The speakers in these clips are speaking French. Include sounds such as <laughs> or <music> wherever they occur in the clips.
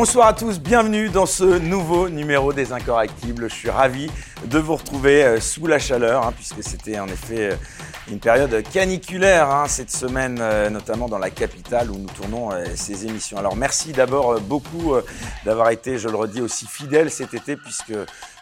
Bonsoir à tous, bienvenue dans ce nouveau numéro des Incorrectibles. Je suis ravi de vous retrouver euh, sous la chaleur, hein, puisque c'était en effet euh, une période caniculaire hein, cette semaine, euh, notamment dans la capitale où nous tournons ces émissions. Alors merci d'abord beaucoup d'avoir été, je le redis, aussi fidèle cet été, puisque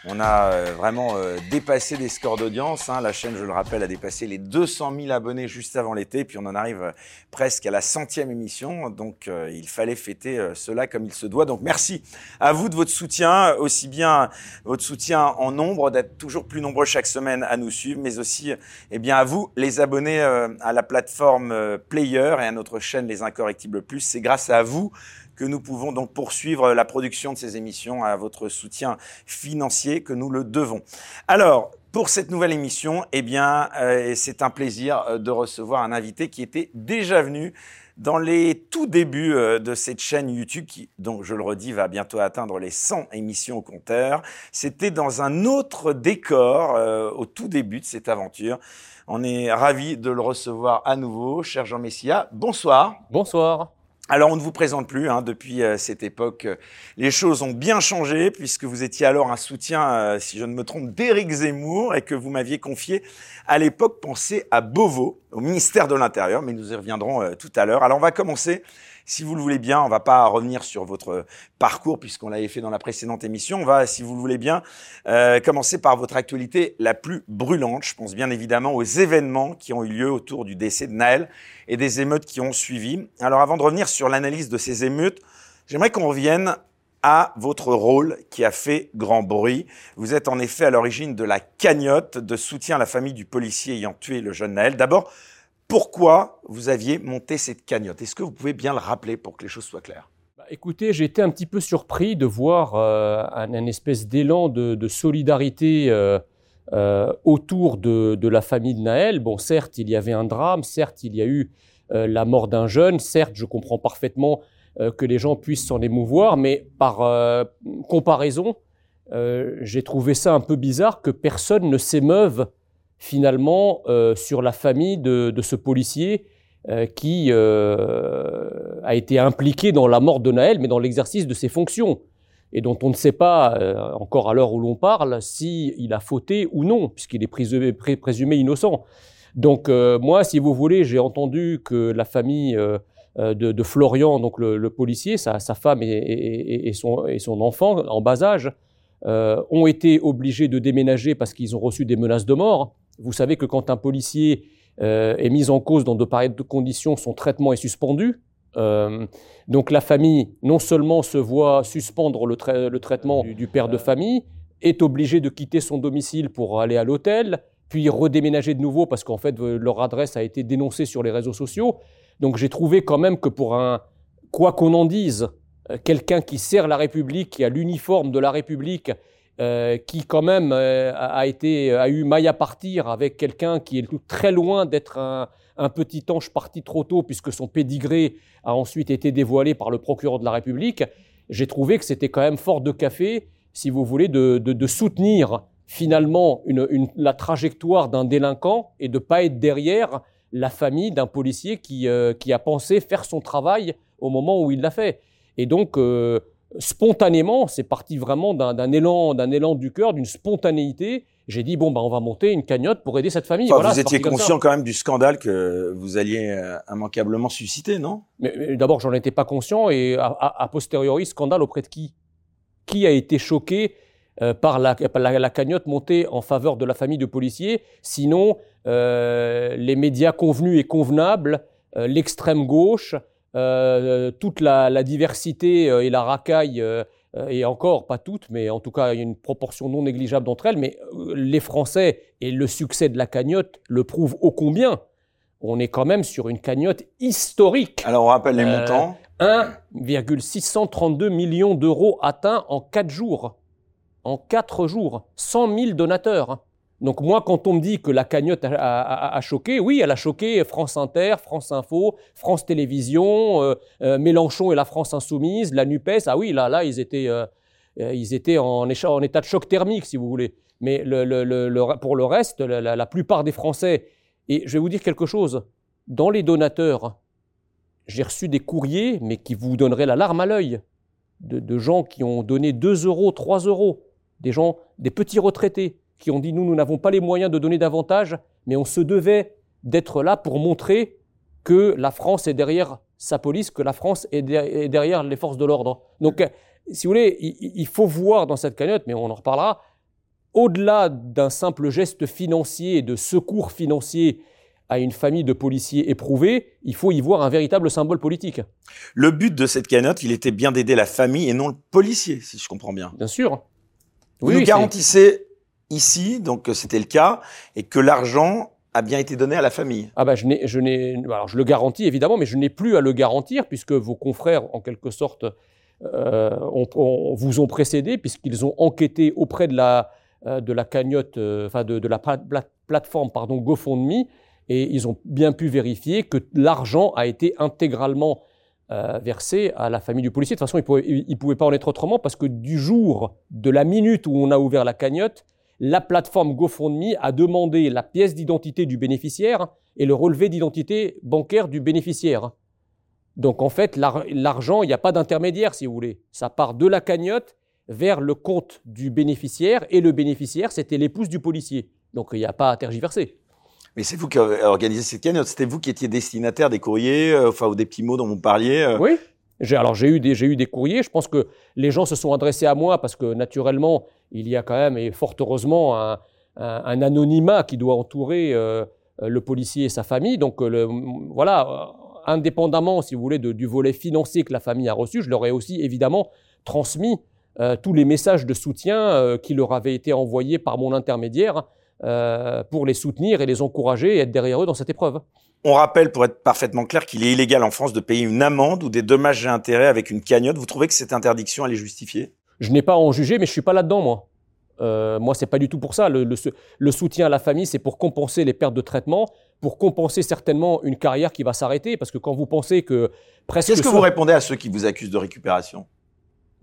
on a euh, vraiment euh, dépassé des scores d'audience. Hein. La chaîne, je le rappelle, a dépassé les 200 000 abonnés juste avant l'été. Puis on en arrive euh, presque à la centième émission. Donc il fallait fêter cela comme il se doit. Donc merci à vous de votre soutien, aussi bien votre soutien en nombre, d'être toujours plus nombreux chaque semaine à nous suivre, mais aussi eh bien à vous, les abonnés à la plateforme Player et à notre chaîne Les Incorrectibles Plus. C'est grâce à vous que nous pouvons donc poursuivre la production de ces émissions à votre soutien financier que nous le devons. Alors, pour cette nouvelle émission, eh bien, euh, c'est un plaisir euh, de recevoir un invité qui était déjà venu dans les tout débuts euh, de cette chaîne YouTube, qui, donc je le redis, va bientôt atteindre les 100 émissions au compteur. C'était dans un autre décor au tout début de cette aventure. On est ravi de le recevoir à nouveau, cher Jean Messia. Bonsoir. Bonsoir. Alors on ne vous présente plus, hein, depuis euh, cette époque, euh, les choses ont bien changé puisque vous étiez alors un soutien, euh, si je ne me trompe, d'Éric Zemmour et que vous m'aviez confié à l'époque penser à Beauvau, au ministère de l'Intérieur, mais nous y reviendrons tout à l'heure. Alors on va commencer si vous le voulez bien, on va pas revenir sur votre parcours puisqu'on l'avait fait dans la précédente émission. On va, si vous le voulez bien, euh, commencer par votre actualité la plus brûlante. Je pense bien évidemment aux événements qui ont eu lieu autour du décès de Naël et des émeutes qui ont suivi. Alors avant de revenir sur l'analyse de ces émeutes, j'aimerais qu'on revienne à votre rôle qui a fait grand bruit. Vous êtes en effet à l'origine de la cagnotte de soutien à la famille du policier ayant tué le jeune Naël. D'abord, pourquoi vous aviez monté cette cagnotte? Est-ce que vous pouvez bien le rappeler pour que les choses soient claires? Bah, Écoutez, j'ai été un petit peu surpris de voir euh, un, espèce d'élan de, solidarité euh, euh, autour de, la famille de Naël. Bon, certes, il y avait un drame, certes, il y a eu la mort d'un jeune, certes, je comprends parfaitement que les gens puissent s'en émouvoir, mais par comparaison, j'ai trouvé ça un peu bizarre que personne ne s'émeuve finalement euh, sur la famille de, ce policier euh, qui euh, a été impliqué dans la mort de Naël, mais dans l'exercice de ses fonctions, et dont on ne sait pas, encore à l'heure où l'on parle, s'il a fauté ou non, puisqu'il est présumé, innocent. Donc moi, si vous voulez, j'ai entendu que la famille de, Florian, donc le, policier, sa, femme et, son, enfant en bas âge, ont été obligés de déménager parce qu'ils ont reçu des menaces de mort. Vous savez que quand un policier euh, est mis en cause dans de pareilles conditions, son traitement est suspendu. Euh, donc la famille, non seulement se voit suspendre le, traitement du, père de famille, est obligée de quitter son domicile pour aller à l'hôtel, puis redéménager de nouveau parce qu'en fait leur adresse a été dénoncée sur les réseaux sociaux. Donc j'ai trouvé quand même que pour un, quoi qu'on en dise, euh, quelqu'un qui sert la République, qui a l'uniforme de la République euh, qui quand même euh, a, été, a eu maille à partir avec quelqu'un qui est très loin d'être un, petit ange parti trop tôt, puisque son pédigré a ensuite été dévoilé par le procureur de la République, j'ai trouvé que c'était quand même fort de café, si vous voulez, de, soutenir finalement la trajectoire d'un délinquant et de ne pas être derrière la famille d'un policier qui, euh, qui, a pensé faire son travail au moment où il l'a fait. Et donc, spontanément, c'est parti vraiment d'un élan, d'un élan du cœur, d'une spontanéité. J'ai dit bon bah on va monter une cagnotte pour aider cette famille. vous étiez conscient quand même du scandale que vous alliez euh, immanquablement susciter, non? Mais, d'abord j'en étais pas conscient et a, posteriori scandale auprès de qui? Qui a été choqué euh, par la, la, cagnotte montée en faveur de la famille de policiers? Sinon euh, les médias convenus et convenables, l'extrême gauche, toute la, diversité euh, et la racaille, euh, et encore pas toutes, mais en tout cas une proportion non négligeable d'entre elles, mais les Français et le succès de la cagnotte le prouvent ô combien. On est quand même sur une cagnotte historique. Alors on rappelle les montants. 1,632 millions d'euros atteints en 4 jours. En 4 jours. 100 000 donateurs. Donc moi, quand on me dit que la cagnotte a, choqué, oui, elle a choqué France Inter, France Info, France Télévisions, euh, euh, Mélenchon et la France Insoumise, la NUPES. Ah oui, là, là, ils étaient, euh, ils étaient en, état de choc thermique, si vous voulez. Mais pour le reste, la, plupart des Français, et je vais vous dire quelque chose, dans les donateurs, j'ai reçu des courriers, mais qui vous donneraient la larme à l'œil. de, gens qui ont donné 2 euros, 3 euros, des gens, des petits retraités, qui ont dit nous, nous n'avons pas les moyens de donner davantage, mais on se devait d'être là pour montrer que la France est derrière sa police, que la France est, derrière les forces de l'ordre. Donc, euh, si vous voulez, il, faut voir dans cette cagnotte, mais on en reparlera, au-delà d'un simple geste financier, de secours financier à une famille de policiers éprouvés, il faut y voir un véritable symbole politique. Le but de cette cagnotte, il était bien d'aider la famille et non le policier, si je comprends bien. Bien sûr. Vous nous garantissez ici, donc c'était le cas, et que l'argent a bien été donné à la famille. Ah bah je n'ai, je n'ai, alors je le garantis évidemment, mais je n'ai plus à le garantir puisque vos confrères, en quelque sorte, euh, vous ont précédé puisqu'ils ont enquêté auprès de la euh, cagnotte, euh, enfin de, la plateforme pardon GoFundMe et ils ont bien pu vérifier que l'argent a été intégralement versé à la famille du policier. De toute façon, il ne pouvait pas en être autrement parce que du jour, de la minute où on a ouvert la cagnotte, la plateforme GoFundMe a demandé la pièce d'identité du bénéficiaire et le relevé d'identité bancaire du bénéficiaire. Donc en fait, l'argent, il n'y a pas d'intermédiaire si vous voulez. Ça part de la cagnotte vers le compte du bénéficiaire et le bénéficiaire, c'était l'épouse du policier. Donc il n'y a pas à tergiverser. Mais c'est vous qui avez organisé cette cagnotte. C'était vous qui étiez destinataire des courriers, euh, enfin, ou des petits mots dont vous parliez. Euh. Oui. Alors j'ai eu, des, eu des courriers. Je pense que les gens se sont adressés à moi parce que naturellement, il y a quand même, et fort heureusement, un, anonymat qui doit entourer euh, le policier et sa famille. Donc euh, voilà, euh, indépendamment, si vous voulez, du volet financier que la famille a reçu, je leur ai aussi évidemment transmis tous les messages de soutien qui leur avaient été envoyés par mon intermédiaire pour les soutenir et les encourager et être derrière eux dans cette épreuve. On rappelle, pour être parfaitement clair, qu'il est illégal en France de payer une amende ou des dommages et intérêts avec une cagnotte. Vous trouvez que cette interdiction, elle est justifiée? Je n'ai pas à en juger, mais je suis pas là-dedans, moi. Euh, moi, c'est pas du tout pour ça. Le, le, soutien à la famille, c'est pour compenser les pertes de traitement, pour compenser certainement une carrière qui va s'arrêter. Parce que quand vous pensez que presque. Qu'est-ce que vous répondez à ceux qui vous accusent de récupération?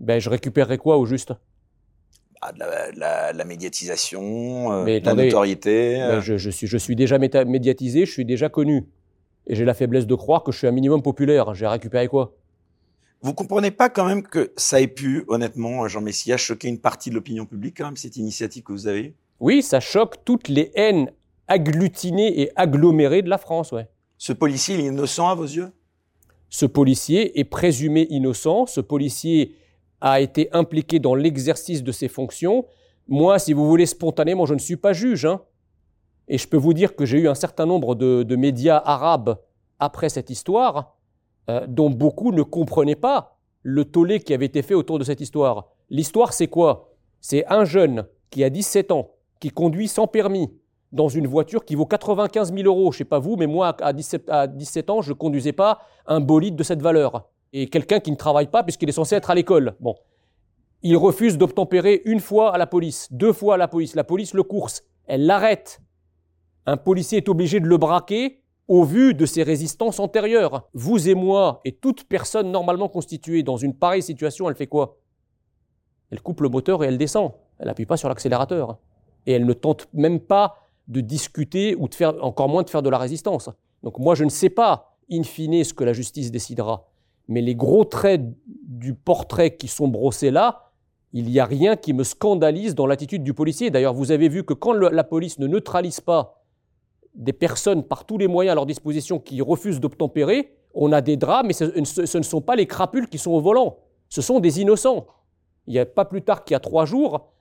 Ben, je récupérerai quoi au juste? Ah, de, la, la, médiatisation, euh, de la notoriété. Ben, je, je, suis, je suis déjà médiatisé, je suis déjà connu. Et j'ai la faiblesse de croire que je suis un minimum populaire. J'ai récupéré quoi? Vous comprenez pas quand même que ça ait pu, honnêtement, Jean Messia, choquer une partie de l'opinion publique, quand même, cette initiative que vous avez? Oui, ça choque toutes les haines agglutinées et agglomérées de la France, ouais. Ce policier, il est innocent à vos yeux? Ce policier est présumé innocent. Ce policier a été impliqué dans l'exercice de ses fonctions. Moi, si vous voulez, spontanément, je ne suis pas juge. Hein. Et je peux vous dire que j'ai eu un certain nombre de médias arabes après cette histoire euh, dont beaucoup ne comprenaient pas le tollé qui avait été fait autour de cette histoire. L'histoire, c'est quoi? C'est un jeune qui a 17 ans, qui conduit sans permis, dans une voiture qui vaut 95 000 euros. Je sais pas vous, mais moi, à 17, à 17 ans, je ne conduisais pas un bolide de cette valeur. Et quelqu'un qui ne travaille pas puisqu'il est censé être à l'école. Bon. Il refuse d'obtempérer une fois à la police, deux fois à la police. La police le course. Elle l'arrête. Un policier est obligé de le braquer au vu de ces résistances antérieures. Vous et moi, et toute personne normalement constituée dans une pareille situation, elle fait quoi? Elle coupe le moteur et elle descend. Elle n'appuie pas sur l'accélérateur. Et elle ne tente même pas de discuter ou de faire, encore moins de faire de la résistance. Donc moi, je ne sais pas, in fine, ce que la justice décidera. Mais les gros traits du portrait qui sont brossés là, il n'y a rien qui me scandalise dans l'attitude du policier. D'ailleurs, vous avez vu que quand la police ne neutralise pas des personnes par tous les moyens à leur disposition qui refusent d'obtempérer, on a des drames, mais ce, ne sont pas les crapules qui sont au volant, ce sont des innocents. Il n'y a pas plus tard qu'il y a trois jours,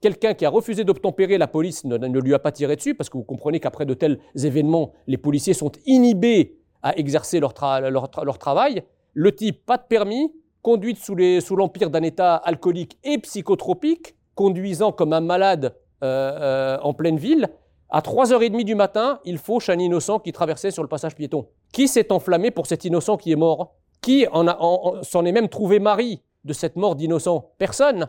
quelqu'un qui a refusé d'obtempérer, la police ne, lui a pas tiré dessus, parce que vous comprenez qu'après de tels événements, les policiers sont inhibés à exercer leur, travail. Le type, pas de permis, conduite sous l'empire d'un état alcoolique et psychotropique, conduisant comme un malade euh, euh, en pleine ville, à 3h30 du matin, il fauche un innocent qui traversait sur le passage piéton. Qui s'est enflammé pour cet innocent qui est mort? Qui s'en est même trouvé mari de cette mort d'innocent? Personne.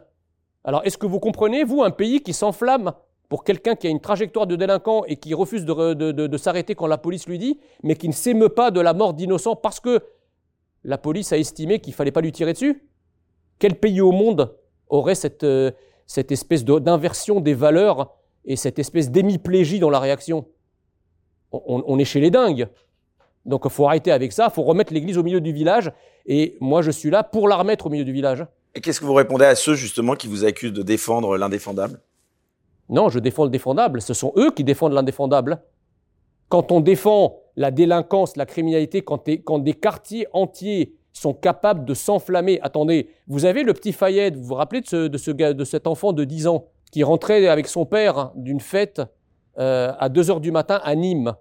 Alors est-ce que vous comprenez, vous, un pays qui s'enflamme pour quelqu'un qui a une trajectoire de délinquant et qui refuse de, s'arrêter quand la police lui dit, mais qui ne s'émeut pas de la mort d'innocent parce que la police a estimé qu'il ne fallait pas lui tirer dessus Quel pays au monde aurait cette, euh, cette espèce d'inversion des valeurs et cette espèce d'hémiplégie dans la réaction? On, est chez les dingues. Donc il faut arrêter avec ça, il faut remettre l'église au milieu du village. Et moi, je suis là pour la remettre au milieu du village. Et qu'est-ce que vous répondez à ceux justement qui vous accusent de défendre l'indéfendable? Non, je défends le défendable. Ce sont eux qui défendent l'indéfendable. Quand on défend la délinquance, la criminalité, quand, des quartiers entiers sont capables de s'enflammer. Attendez, vous avez le petit Fayette, vous vous rappelez de cet enfant de 10 ans qui rentrait avec son père d'une fête euh, à 2 heures du matin à Nîmes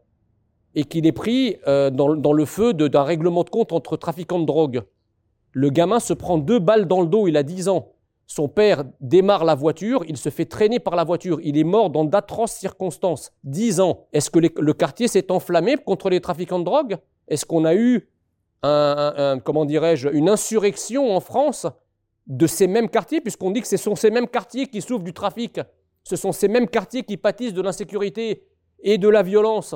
et qu'il est pris euh, dans, dans, le feu d'un règlement de compte entre trafiquants de drogue. Le gamin se prend deux balles dans le dos, il a 10 ans. Son père démarre la voiture, il se fait traîner par la voiture. Il est mort dans d'atroces circonstances. 10 ans. Est-ce que le quartier s'est enflammé contre les trafiquants de drogue? Est-ce qu'on a eu comment dirais-je, une insurrection en France de ces mêmes quartiers, puisqu'on dit que ce sont ces mêmes quartiers qui souffrent du trafic? Ce sont ces mêmes quartiers qui pâtissent de l'insécurité et de la violence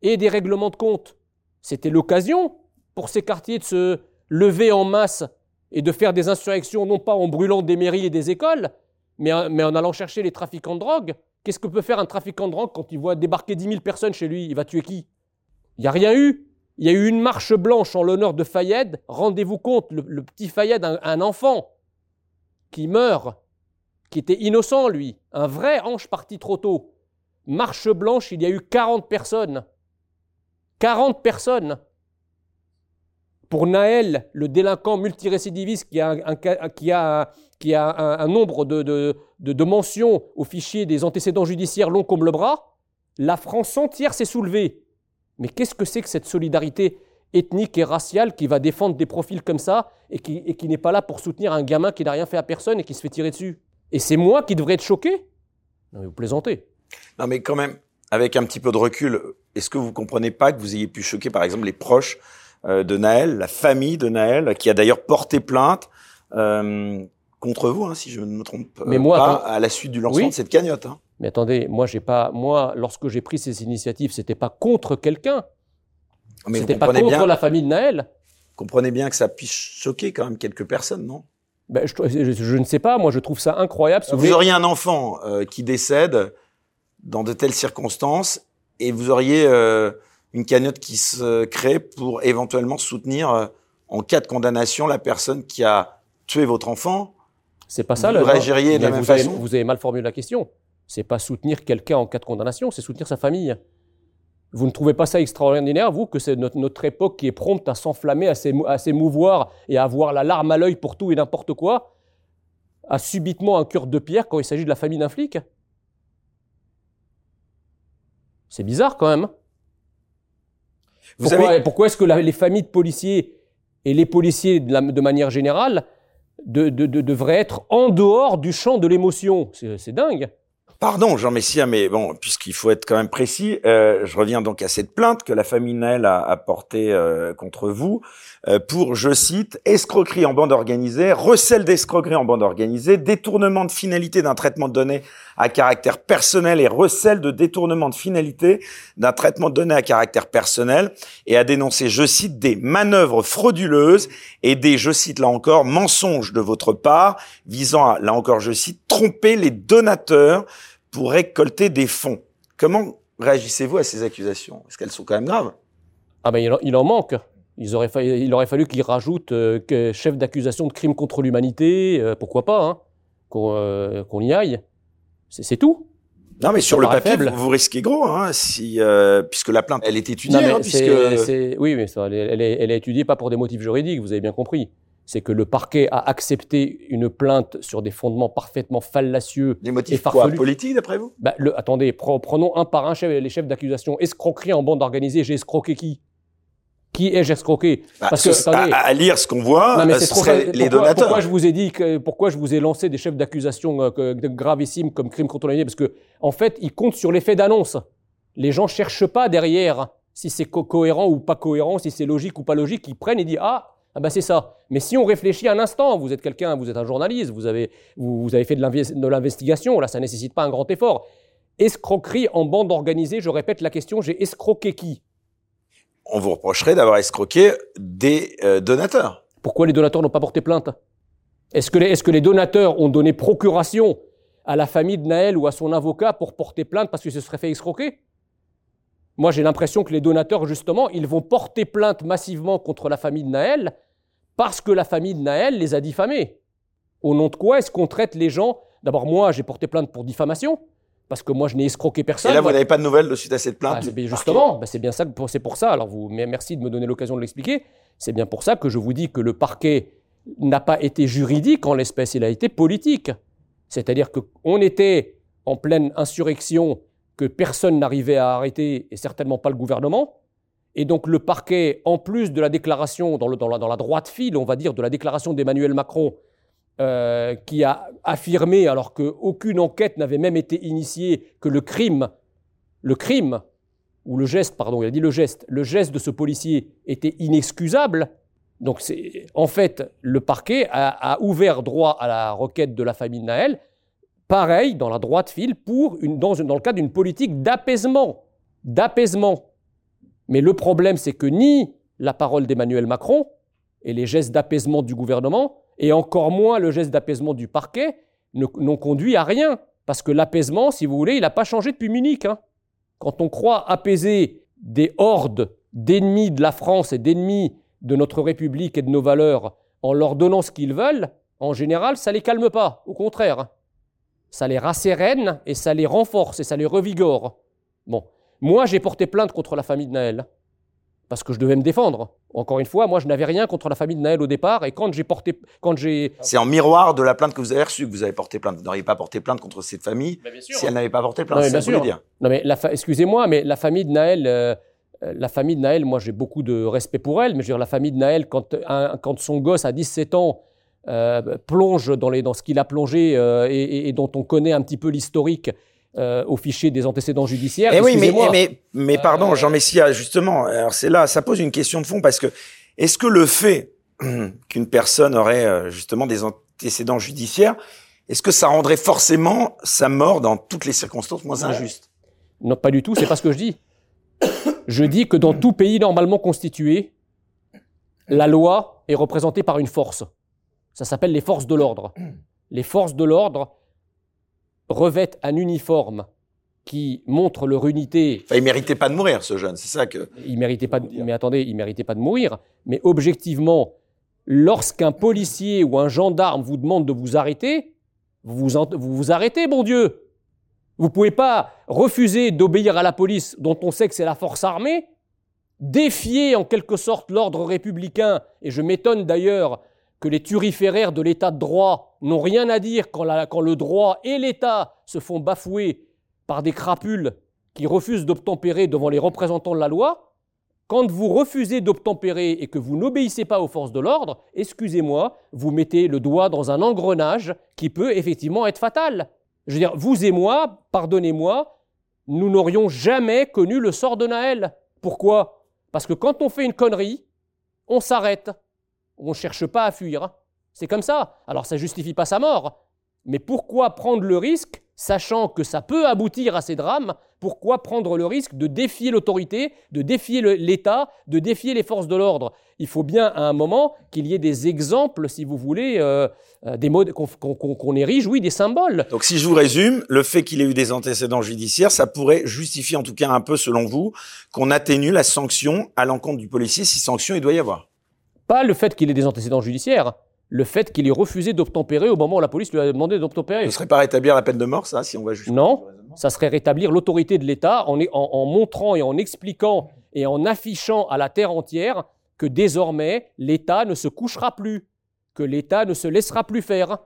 et des règlements de compte. C'était l'occasion pour ces quartiers de se lever en masse et de faire des insurrections, non pas en brûlant des mairies et des écoles, mais, en allant chercher les trafiquants de drogue. Qu'est-ce que peut faire un trafiquant de drogue quand il voit débarquer 10 000 personnes chez lui? Il va tuer qui? Il n'y a rien eu. Il y a eu une marche blanche en l'honneur de Fayed. Rendez-vous compte, le, petit Fayed, un, enfant qui meurt, qui était innocent, lui, un vrai ange parti trop tôt. Marche blanche, il y a eu 40 personnes. 40 personnes. Pour Naël, le délinquant multirécidiviste qui a un, nombre de, mentions au fichier des antécédents judiciaires long comme le bras, la France entière s'est soulevée. Mais qu'est-ce que c'est que cette solidarité ethnique et raciale qui va défendre des profils comme ça et qui, n'est pas là pour soutenir un gamin qui n'a rien fait à personne et qui se fait tirer dessus? Et c'est moi qui devrais être choqué? Non mais vous plaisantez. Non mais quand même, avec un petit peu de recul, est-ce que vous comprenez pas que vous ayez pu choquer par exemple les proches de Naël, la famille de Naël, qui a d'ailleurs porté plainte euh, contre vous, hein, si je ne me trompe mais moi, pas, à la suite du lancement de cette cagnotte hein. Mais attendez, moi, j'ai pas, moi, lorsque j'ai pris ces initiatives, c'était pas contre quelqu'un. C'était pas contre la famille de Naël. Comprenez bien que ça puisse choquer quand même quelques personnes, non? Ben, je, ne sais pas. Moi, je trouve ça incroyable. vous, auriez un enfant euh, qui décède dans de telles circonstances et vous auriez euh, une cagnotte qui se crée pour éventuellement soutenir, euh, en cas de condamnation, la personne qui a tué votre enfant. C'est pas ça. Vous réagiriez de la même façon. vous avez mal formulé la question c'est pas soutenir quelqu'un en cas de condamnation, c'est soutenir sa famille. Vous ne trouvez pas ça extraordinaire, vous, que c'est notre, époque qui est prompte à s'enflammer, à s'émouvoir et à avoir la larme à l'œil pour tout et n'importe quoi, a subitement un cœur de pierre quand il s'agit de la famille d'un flic? C'est bizarre quand même. Pourquoi, est-ce que les familles de policiers et les policiers de, manière générale devraient être en dehors du champ de l'émotion? C'est dingue. Pardon, Jean Messia, mais bon, puisqu'il faut être quand même précis, euh, je reviens donc à cette plainte que la famille Naël a, portée euh, contre vous pour, je cite, escroquerie en bande organisée, recel d'escroquerie en bande organisée, détournement de finalité d'un traitement de données à caractère personnel et recel de détournement de finalité d'un traitement de données à caractère personnel et a dénoncé, je cite, des manœuvres frauduleuses et des, je cite là encore, mensonges de votre part visant à, là encore, je cite, tromper les donateurs pour récolter des fonds. Comment réagissez-vous à ces accusations? Est-ce qu'elles sont quand même graves? Ah ben il en manque. Il aurait fallu qu'il rajoute euh, chef d'accusation de crime contre l'humanité, euh, pourquoi pas, hein, euh, qu'on y aille. C'est tout. Non, mais sur le papier, vous, risquez gros, hein, si, puisque la plainte, elle est étudiée. hein, puisque... oui, mais ça, elle, est, elle, est, étudiée pas pour des motifs juridiques, vous avez bien compris c'est que le parquet a accepté une plainte sur des fondements parfaitement fallacieux. Des motifs quoi, politiques d'après vous? Bah, le, Attendez, prenons un par un les chefs d'accusation. Escroquerie en bande organisée, j'ai escroqué qui? Qui ai-je escroqué bah, Parce que à, lire ce qu'on voit, ce serait les donateurs. Pourquoi je vous ai dit que, pourquoi je vous ai lancé des chefs d'accusation euh, gravissimes comme crime contre l'humanité Parce que en fait, ils comptent sur l'effet d'annonce. Les gens cherchent pas derrière si c'est cohérent ou pas cohérent, si c'est logique ou pas logique. Ils prennent et disent ah ah ben c'est ça. Mais si on réfléchit un instant, vous êtes quelqu'un, vous êtes un journaliste, vous avez, vous, avez fait de l'investigation, là ça ne nécessite pas un grand effort. Escroquerie en bande organisée, je répète la question, j'ai escroqué qui? On vous reprocherait d'avoir escroqué des euh, donateurs. Pourquoi les donateurs n'ont pas porté plainte? Est-ce que, que les donateurs ont donné procuration à la famille de Naël ou à son avocat pour porter plainte parce qu'ils se seraient fait escroquer? Moi, j'ai l'impression que les donateurs, justement, ils vont porter plainte massivement contre la famille de Naël parce que la famille de Naël les a diffamés. Au nom de quoi est-ce qu'on traite les gens? D'abord, moi, j'ai porté plainte pour diffamation parce que moi, je n'ai escroqué personne. Et là, vous n'avez pas de nouvelles de suite à cette plainte ah, Justement, bah, c'est bien ça. C'est pour ça. Alors, vous, merci de me donner l'occasion de l'expliquer. C'est bien pour ça que je vous dis que le parquet n'a pas été juridique en l'espèce, il a été politique. C'est-à-dire qu'on était en pleine insurrection que personne n'arrivait à arrêter, et certainement pas le gouvernement. Et donc le parquet, en plus de la déclaration, dans, la, droite file, on va dire, de la déclaration d'Emmanuel Macron, euh, qui a affirmé, alors qu'aucune enquête n'avait même été initiée, que le crime, le crime, ou le geste, pardon, il a dit le geste, le geste de ce policier était inexcusable. Donc c'est, en fait, le parquet a, ouvert droit à la requête de la famille Naël, pareil, dans la droite file, pour une, dans, dans le cadre d'une politique d'apaisement. D'apaisement. Mais le problème, c'est que ni la parole d'Emmanuel Macron et les gestes d'apaisement du gouvernement, et encore moins le geste d'apaisement du parquet, n'ont conduit à rien. Parce que l'apaisement, si vous voulez, il n'a pas changé depuis Munich. Hein. Quand on croit apaiser des hordes d'ennemis de la France et d'ennemis de notre République et de nos valeurs en leur donnant ce qu'ils veulent, en général, ça ne les calme pas. Au contraire, hein ça les rassérène et ça les renforce et ça les revigore. Bon, moi j'ai porté plainte contre la famille de Naël parce que je devais me défendre. Encore une fois, moi je n'avais rien contre la famille de Naël au départ et quand j'ai porté, quand j'ai, c'est en miroir de la plainte que vous avez reçue que vous avez porté plainte. Vous n'auriez pas porté plainte contre cette famille si elle n'avait pas porté plainte. Non, bien sûr. Dire. Non mais excusez-moi, mais la famille de Naël. Euh, la famille de Naël, moi j'ai beaucoup de respect pour elle, mais je veux dire, la famille de Naël, quand, quand son gosse a 17 ans euh, plonge dans, les, dans ce qu'il a plongé euh, et, dont on connaît un petit peu l'historique euh, au fichier des antécédents judiciaires. Et eh oui, mais, mais, mais, pardon, Jean Messia, justement, alors c'est là, ça pose une question de fond parce que est-ce que le fait <clears throat> qu'une personne aurait justement des antécédents judiciaires, est-ce que ça rendrait forcément sa mort dans toutes les circonstances moins injuste Non, pas du tout, c'est pas ce que je dis. Je dis que dans tout pays normalement constitué, la loi est représentée par une force. Ça s'appelle les forces de l'ordre. Les forces de l'ordre revêtent un uniforme qui montre leur unité. Enfin, il méritait pas de mourir, ce jeune, c'est ça que. Il méritait pas. De... Mais attendez, il méritait pas de mourir. Mais objectivement, lorsqu'un policier ou un gendarme vous demande de vous arrêter, vous vous, vous, vous arrêtez, bon Dieu. Vous pouvez pas refuser d'obéir à la police, dont on sait que c'est la force armée, défier en quelque sorte l'ordre républicain. Et je m'étonne d'ailleurs que les turiféraires de l'état de droit n'ont rien à dire quand, le droit et l'État se font bafouer par des crapules qui refusent d'obtempérer devant les représentants de la loi, quand vous refusez d'obtempérer et que vous n'obéissez pas aux forces de l'ordre, excusez-moi, vous mettez le doigt dans un engrenage qui peut effectivement être fatal. Je veux dire, vous et moi, pardonnez-moi, nous n'aurions jamais connu le sort de Naël. Pourquoi? Parce que quand on fait une connerie, on s'arrête on ne cherche pas à fuir. Hein. C'est comme ça. Alors ça ne justifie pas sa mort. Mais pourquoi prendre le risque, sachant que ça peut aboutir à ces drames, pourquoi prendre le risque de défier l'autorité, de défier l'État, de défier les forces de l'ordre? Il faut bien à un moment qu'il y ait des exemples, si vous voulez, euh, euh, des qu'on érige, oui, des symboles. Donc si je vous résume, le fait qu'il ait eu des antécédents judiciaires, ça pourrait justifier en tout cas un peu, selon vous, qu'on atténue la sanction à l'encontre du policier, si sanction il doit y avoir. Pas le fait qu'il ait des antécédents judiciaires, le fait qu'il ait refusé d'obtempérer au moment où la police lui a demandé d'obtempérer. Ce ne serait pas rétablir la peine de mort, ça, si on va juste. Non, ça serait rétablir l'autorité de l'État en, en, montrant et en expliquant et en affichant à la terre entière que désormais l'État ne se couchera plus, que l'État ne se laissera plus faire,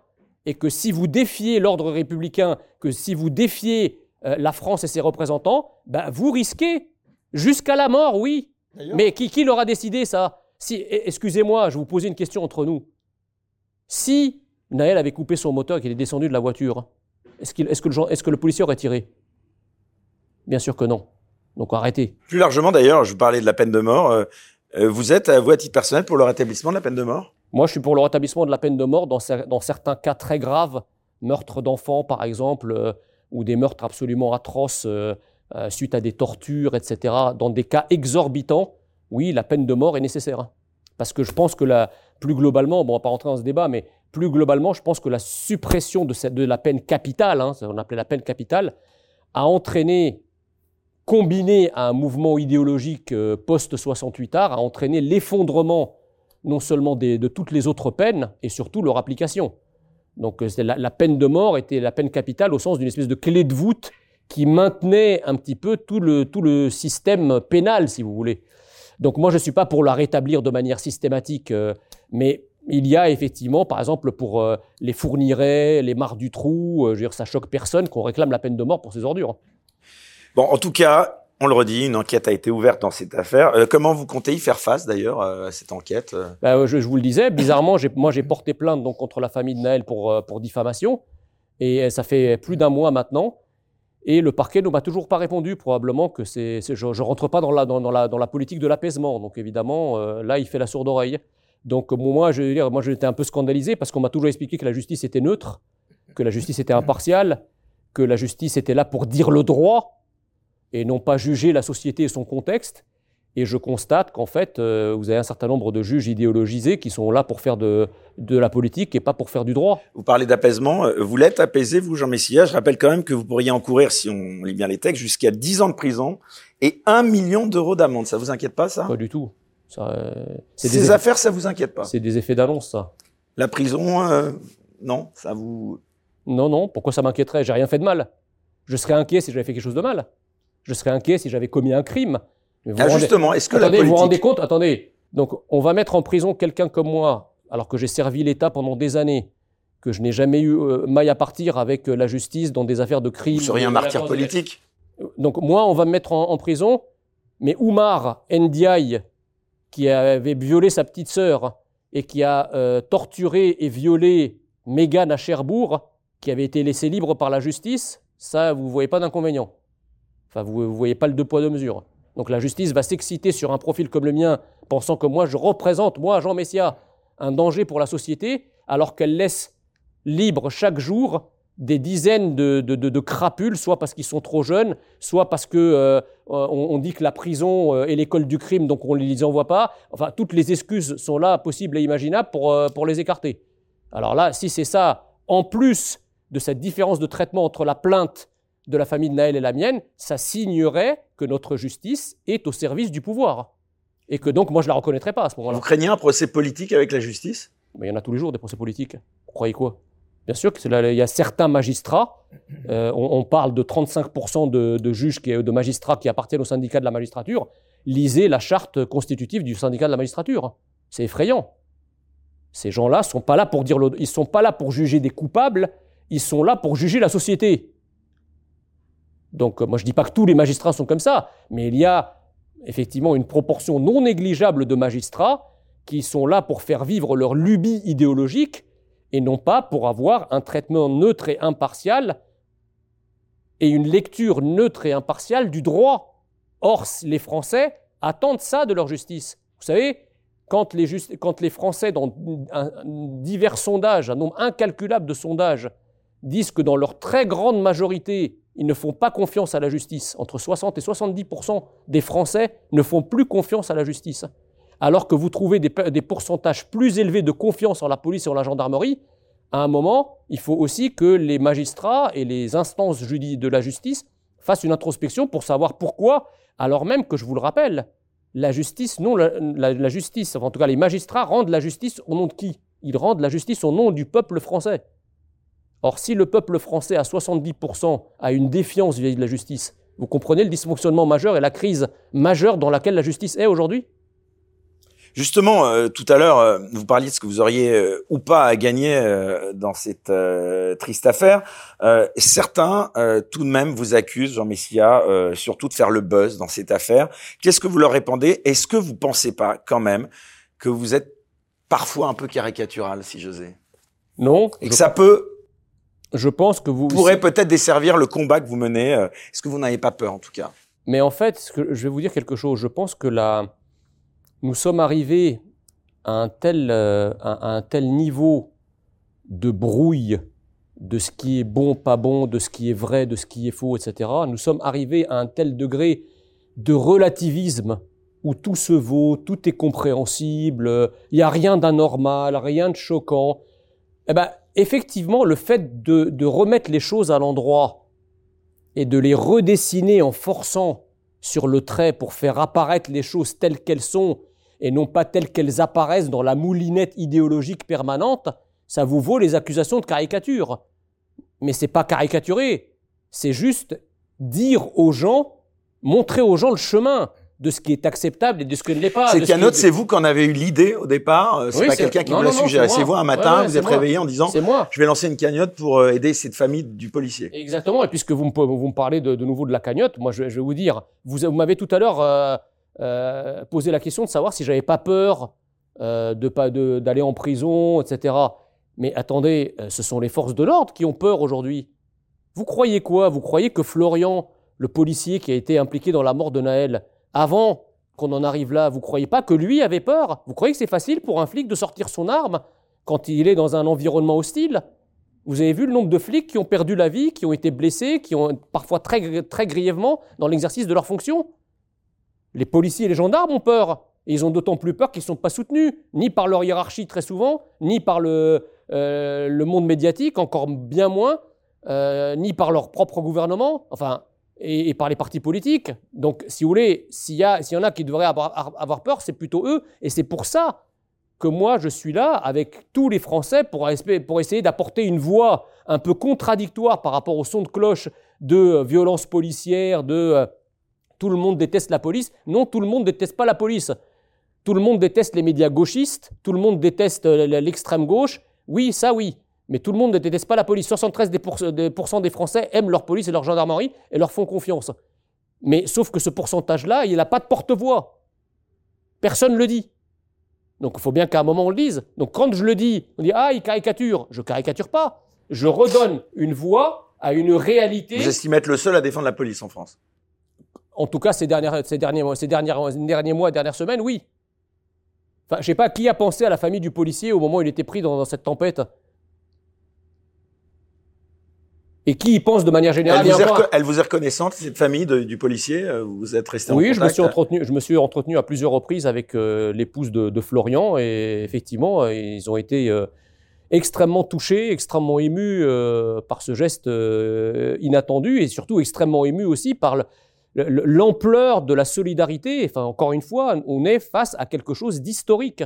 et que si vous défiez l'ordre républicain, que si vous défiez euh, la France et ses représentants, ben vous risquez jusqu'à la mort, oui. Mais qui, qui leur a décidé ça? Si, excusez-moi, je vous posais une question entre nous. Si Naël avait coupé son moteur et qu'il est descendu de la voiture, est-ce, que le, policier aurait tiré? Bien sûr que non. Donc arrêtez. Plus largement d'ailleurs, je vous parlais de la peine de mort. Euh, euh, vous êtes, vous, à titre personnel, pour le rétablissement de la peine de mort? Moi, je suis pour le rétablissement de la peine de mort dans, certains cas très graves, meurtres d'enfants par exemple, euh, ou des meurtres absolument atroces suite à des tortures, etc. Dans des cas exorbitants, oui, la peine de mort est nécessaire. Hein. Parce que je pense que la, plus globalement, bon, on va pas rentrer dans ce débat, mais plus globalement, je pense que la suppression de, la peine capitale, hein, on appelait la peine capitale, a entraîné combiné à un mouvement idéologique euh, post-68 art, a entraîné l'effondrement non seulement de toutes les autres peines, et surtout leur application. Donc euh, la, la, peine de mort était la peine capitale au sens d'une espèce de clé de voûte qui maintenait un petit peu tout le, tout le système pénal, si vous voulez. Donc moi, je ne suis pas pour la rétablir de manière systématique, euh, mais il y a effectivement, par exemple, pour euh, les fournirets, les mares du trou, euh, je veux dire, ça choque personne qu'on réclame la peine de mort pour ces ordures. Bon, en tout cas, on le redit, une enquête a été ouverte dans cette affaire. comment vous comptez y faire face d'ailleurs à cette enquête je, je, vous le disais, bizarrement, moi j'ai porté plainte donc contre la famille de Naël pour, pour diffamation, et ça fait plus d'un mois maintenant. Et le parquet ne m'a toujours pas répondu, probablement que c'est, je ne rentre pas dans la, politique de l'apaisement. Donc évidemment, euh, là, il fait la sourde oreille. Donc moi, je veux dire, moi, j'étais un peu scandalisé parce qu'on m'a toujours expliqué que la justice était neutre, que la justice était impartiale, que la justice était là pour dire le droit et non pas juger la société et son contexte. Et je constate qu'en fait, euh, vous avez un certain nombre de juges idéologisés qui sont là pour faire de, de la politique et pas pour faire du droit. Vous parlez d'apaisement. Euh, vous l'êtes apaisé, vous, Jean Messia. Je rappelle quand même que vous pourriez encourir, si on lit bien les textes, jusqu'à 10 ans de prison et 1 million d'euros d'amende. Ça vous inquiète pas, ça? Pas du tout. Ça, euh, Ces affaires, ça vous inquiète pas? C'est des effets d'annonce, ça. La prison, non, ça vous... Non, non, pourquoi ça m'inquiéterait? J'ai rien fait de mal. Je serais inquiet si j'avais fait quelque chose de mal. Je serais inquiet si j'avais commis un crime. Ah, justement, est-ce que attendez, la politique... vous vous rendez compte Attendez, donc on va mettre en prison quelqu'un comme moi, alors que j'ai servi l'État pendant des années, que je n'ai jamais eu euh, maille à partir avec euh, la justice dans des affaires de crime. Vous seriez un martyr politique Donc moi, on va me mettre en, prison, mais Oumar Ndiaye, qui avait violé sa petite sœur et qui a euh, torturé et violé Mégane à Cherbourg, qui avait été laissé libre par la justice, ça, vous ne voyez pas d'inconvénient. Enfin, vous ne voyez pas le deux poids, deux mesures. Donc la justice va s'exciter sur un profil comme le mien, pensant que moi je représente, moi Jean Messia, un danger pour la société, alors qu'elle laisse libre chaque jour des dizaines de, crapules, soit parce qu'ils sont trop jeunes, soit parce que euh, on, dit que la prison euh, est l'école du crime, donc on ne les envoie pas. Enfin, toutes les excuses sont là, possibles et imaginables, pour, euh, pour les écarter. Alors là, si c'est ça, en plus de cette différence de traitement entre la plainte de la famille de Naël et la mienne, ça signerait que notre justice est au service du pouvoir. Et que donc, moi, je la reconnaîtrais pas à ce moment-là. Vous craignez un procès politique avec la justice? Mais il y en a tous les jours des procès politiques. Vous croyez quoi? Bien sûr qu'il y a certains magistrats, euh, on, parle de 35% de, de, juges, qui, de magistrats qui appartiennent au syndicat de la magistrature. Lisez la charte constitutive du syndicat de la magistrature. C'est effrayant. Ces gens-là sont pas là pour dire, ils sont pas là pour juger des coupables, ils sont là pour juger la société. Donc euh, moi je ne dis pas que tous les magistrats sont comme ça, mais il y a effectivement une proportion non négligeable de magistrats qui sont là pour faire vivre leur lubie idéologique et non pas pour avoir un traitement neutre et impartial et une lecture neutre et impartiale du droit. Or, les Français attendent ça de leur justice. Vous savez, quand les, quand les Français, dans divers sondages, un nombre incalculable de sondages, disent que dans leur très grande majorité, ils ne font pas confiance à la justice. Entre 60 et 70% des Français ne font plus confiance à la justice. Alors que vous trouvez des, pourcentages plus élevés de confiance en la police et en la gendarmerie, à un moment, il faut aussi que les magistrats et les instances de la justice fassent une introspection pour savoir pourquoi, alors même que je vous le rappelle, la justice, non, la, justice, en tout cas les magistrats rendent la justice au nom de qui? Ils rendent la justice au nom du peuple français. Or, si le peuple français à 70% a une défiance vis-à-vis de la justice, vous comprenez le dysfonctionnement majeur et la crise majeure dans laquelle la justice est aujourd'hui? Justement, euh, tout à l'heure, euh, vous parliez de ce que vous auriez euh, ou pas à gagner dans cette triste affaire. certains, tout de même, vous accusent, Jean Messia, surtout de faire le buzz dans cette affaire. Qu'est-ce que vous leur répondez? Est-ce que vous pensez pas, quand même, que vous êtes parfois un peu caricatural, si j'osais? Non. Et que ça peut je pense que vous pourrez peut-être desservir le combat que vous menez. Euh, est-ce que vous n'avez pas peur en tout cas Mais en fait, je vais vous dire quelque chose. Je pense que là, nous sommes arrivés à un tel, euh, à un tel niveau de brouille de ce qui est bon, pas bon, de ce qui est vrai, de ce qui est faux, etc. Nous sommes arrivés à un tel degré de relativisme où tout se vaut, tout est compréhensible, il n'y a rien d'anormal, rien de choquant. Eh ben, effectivement, le fait de, remettre les choses à l'endroit et de les redessiner en forçant sur le trait pour faire apparaître les choses telles qu'elles sont et non pas telles qu'elles apparaissent dans la moulinette idéologique permanente, ça vous vaut les accusations de caricature. Mais c'est pas caricaturer, c'est juste dire aux gens, montrer aux gens le chemin de ce qui est acceptable et de ce qui ne l'est pas. C'est Canotte, c'est vous qui en avez eu l'idée au départ. Euh, c'est pas quelqu'un qui vous l'a suggéré. C'est vous un matin, vous êtes réveillé en disant, moi. je vais lancer une cagnotte pour euh, aider cette famille du policier. Exactement. Et puisque vous me, vous me parlez de, de nouveau de la cagnotte, moi je, vais vous dire, vous, vous m'avez tout à l'heure euh, euh, posé la question de savoir si j'avais pas peur euh, de pas d'aller en prison, etc. Mais attendez, ce sont les forces de l'ordre qui ont peur aujourd'hui. Vous croyez quoi? Vous croyez que Florian, le policier qui a été impliqué dans la mort de Naël, avant qu'on en arrive là, vous croyez pas que lui avait peur? Vous croyez que c'est facile pour un flic de sortir son arme quand il est dans un environnement hostile? Vous avez vu le nombre de flics qui ont perdu la vie, qui ont été blessés, qui ont parfois très, très grièvement dans l'exercice de leur fonction Les policiers et les gendarmes ont peur. Ils ont d'autant plus peur qu'ils ne sont pas soutenus, ni par leur hiérarchie très souvent, ni par le, euh, monde médiatique, encore bien moins, euh, ni par leur propre gouvernement. Enfin, et, par les partis politiques. Donc, si vous voulez, s'il y, y, en a qui devraient avoir, peur, c'est plutôt eux. Et c'est pour ça que moi, je suis là avec tous les Français pour, essayer d'apporter une voix un peu contradictoire par rapport au son de cloche de euh, violence policière, de euh, tout le monde déteste la police. Non, tout le monde déteste pas la police. Tout le monde déteste les médias gauchistes, tout le monde déteste euh, l'extrême gauche. Oui, ça oui. Mais tout le monde ne déteste pas la police. 73% des Français aiment leur police et leur gendarmerie et leur font confiance. Mais sauf que ce pourcentage-là, il n'a pas de porte-voix. Personne ne le dit. Donc il faut bien qu'à un moment on le dise. Donc quand je le dis, on dit Ah, il caricature. Je caricature pas. Je redonne une voix à une réalité. Vous estimez être le seul à défendre la police en France? En tout cas, ces, dernières, ces, derniers, ces, dernières, derniers mois, dernières semaines, oui. Enfin, je sais pas qui a pensé à la famille du policier au moment où il était pris dans cette tempête. Et qui y pense de manière générale. Elle vous, est, elle vous est reconnaissante, cette famille du policier euh, Vous êtes resté en contact Oui, je me suis entretenu, je me suis entretenu à plusieurs reprises avec euh, l'épouse de, de, Florian et effectivement, euh, ils ont été extrêmement touchés, extrêmement émus par ce geste inattendu et surtout extrêmement émus aussi par l'ampleur de la solidarité. Enfin, encore une fois, on est face à quelque chose d'historique.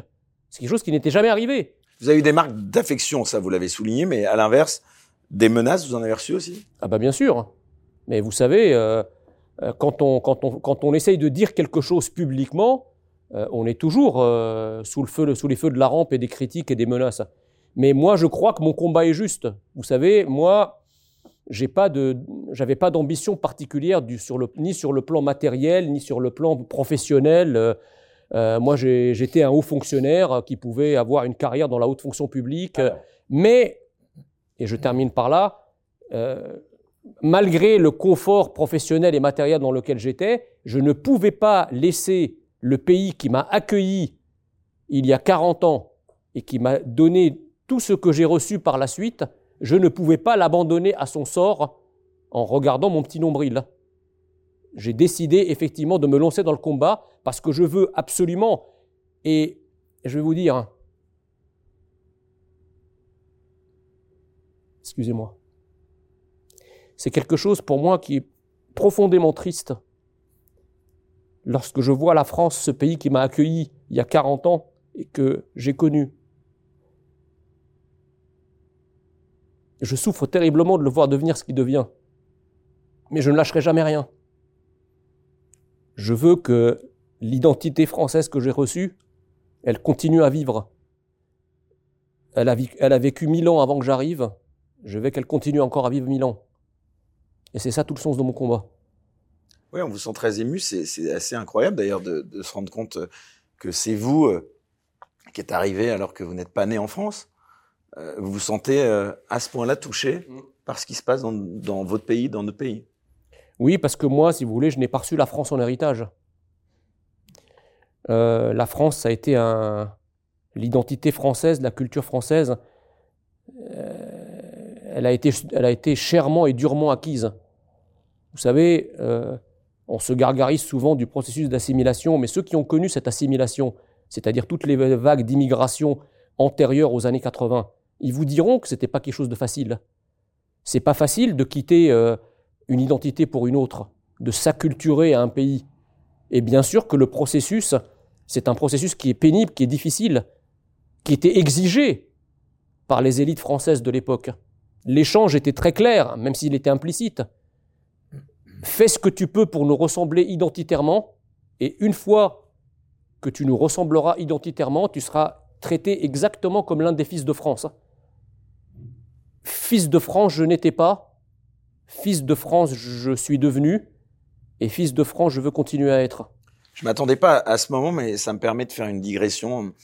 C'est quelque chose qui n'était jamais arrivé. Vous avez eu des marques d'affection, ça vous l'avez souligné, mais à l'inverse, des menaces, vous en avez reçu aussi? Ah bah bien sûr. Mais vous savez, euh, euh, quand, on, quand, on, quand on essaye de dire quelque chose publiquement, euh, on est toujours sous, le feu, sous les feux de la rampe et des critiques et des menaces. Mais moi, je crois que mon combat est juste. Vous savez, moi, j'ai pas de, j'avais pas d'ambition particulière du, sur le, ni sur le plan matériel, ni sur le plan professionnel. moi, j'étais un haut fonctionnaire qui pouvait avoir une carrière dans la haute fonction publique. Ah mais et je termine par là, euh, malgré le confort professionnel et matériel dans lequel j'étais, je ne pouvais pas laisser le pays qui m'a accueilli il y a 40 ans et qui m'a donné tout ce que j'ai reçu par la suite, je ne pouvais pas l'abandonner à son sort en regardant mon petit nombril. J'ai décidé effectivement de me lancer dans le combat parce que je veux absolument, et je vais vous dire, excusez-moi. C'est quelque chose pour moi qui est profondément triste. Lorsque je vois la France, ce pays qui m'a accueilli il y a 40 ans et que j'ai connu, je souffre terriblement de le voir devenir ce qu'il devient. Mais je ne lâcherai jamais rien. Je veux que l'identité française que j'ai reçue, elle continue à vivre. Elle a, elle a vécu mille ans avant que j'arrive je veux qu'elle continue encore à vivre mille ans. Et c'est ça tout le sens de mon combat. Oui, on vous sent très ému. C'est assez incroyable d'ailleurs de, se rendre compte que c'est vous euh, qui êtes arrivé alors que vous n'êtes pas né en France. Euh, vous vous sentez euh, à ce point-là touché mm. par ce qui se passe dans, votre pays, dans notre pays. Oui, parce que moi, si vous voulez, je n'ai pas reçu la France en héritage. la France, ça a été un... l'identité française, la culture française elle a, été, elle a été chèrement et durement acquise. Vous savez, euh, on se gargarise souvent du processus d'assimilation, mais ceux qui ont connu cette assimilation, c'est-à-dire toutes les vagues d'immigration antérieures aux années 80, ils vous diront que ce n'était pas quelque chose de facile. C'est pas facile de quitter euh, une identité pour une autre, de s'acculturer à un pays. Et bien sûr que le processus, c'est un processus qui est pénible, qui est difficile, qui était exigé par les élites françaises de l'époque. L'échange était très clair, même s'il était implicite. Fais ce que tu peux pour nous ressembler identitairement, et une fois que tu nous ressembleras identitairement, tu seras traité exactement comme l'un des fils de France. Fils de France, je n'étais pas. Fils de France, je suis devenu. Et fils de France, je veux continuer à être. Je m'attendais pas à ce moment, mais ça me permet de faire une digression.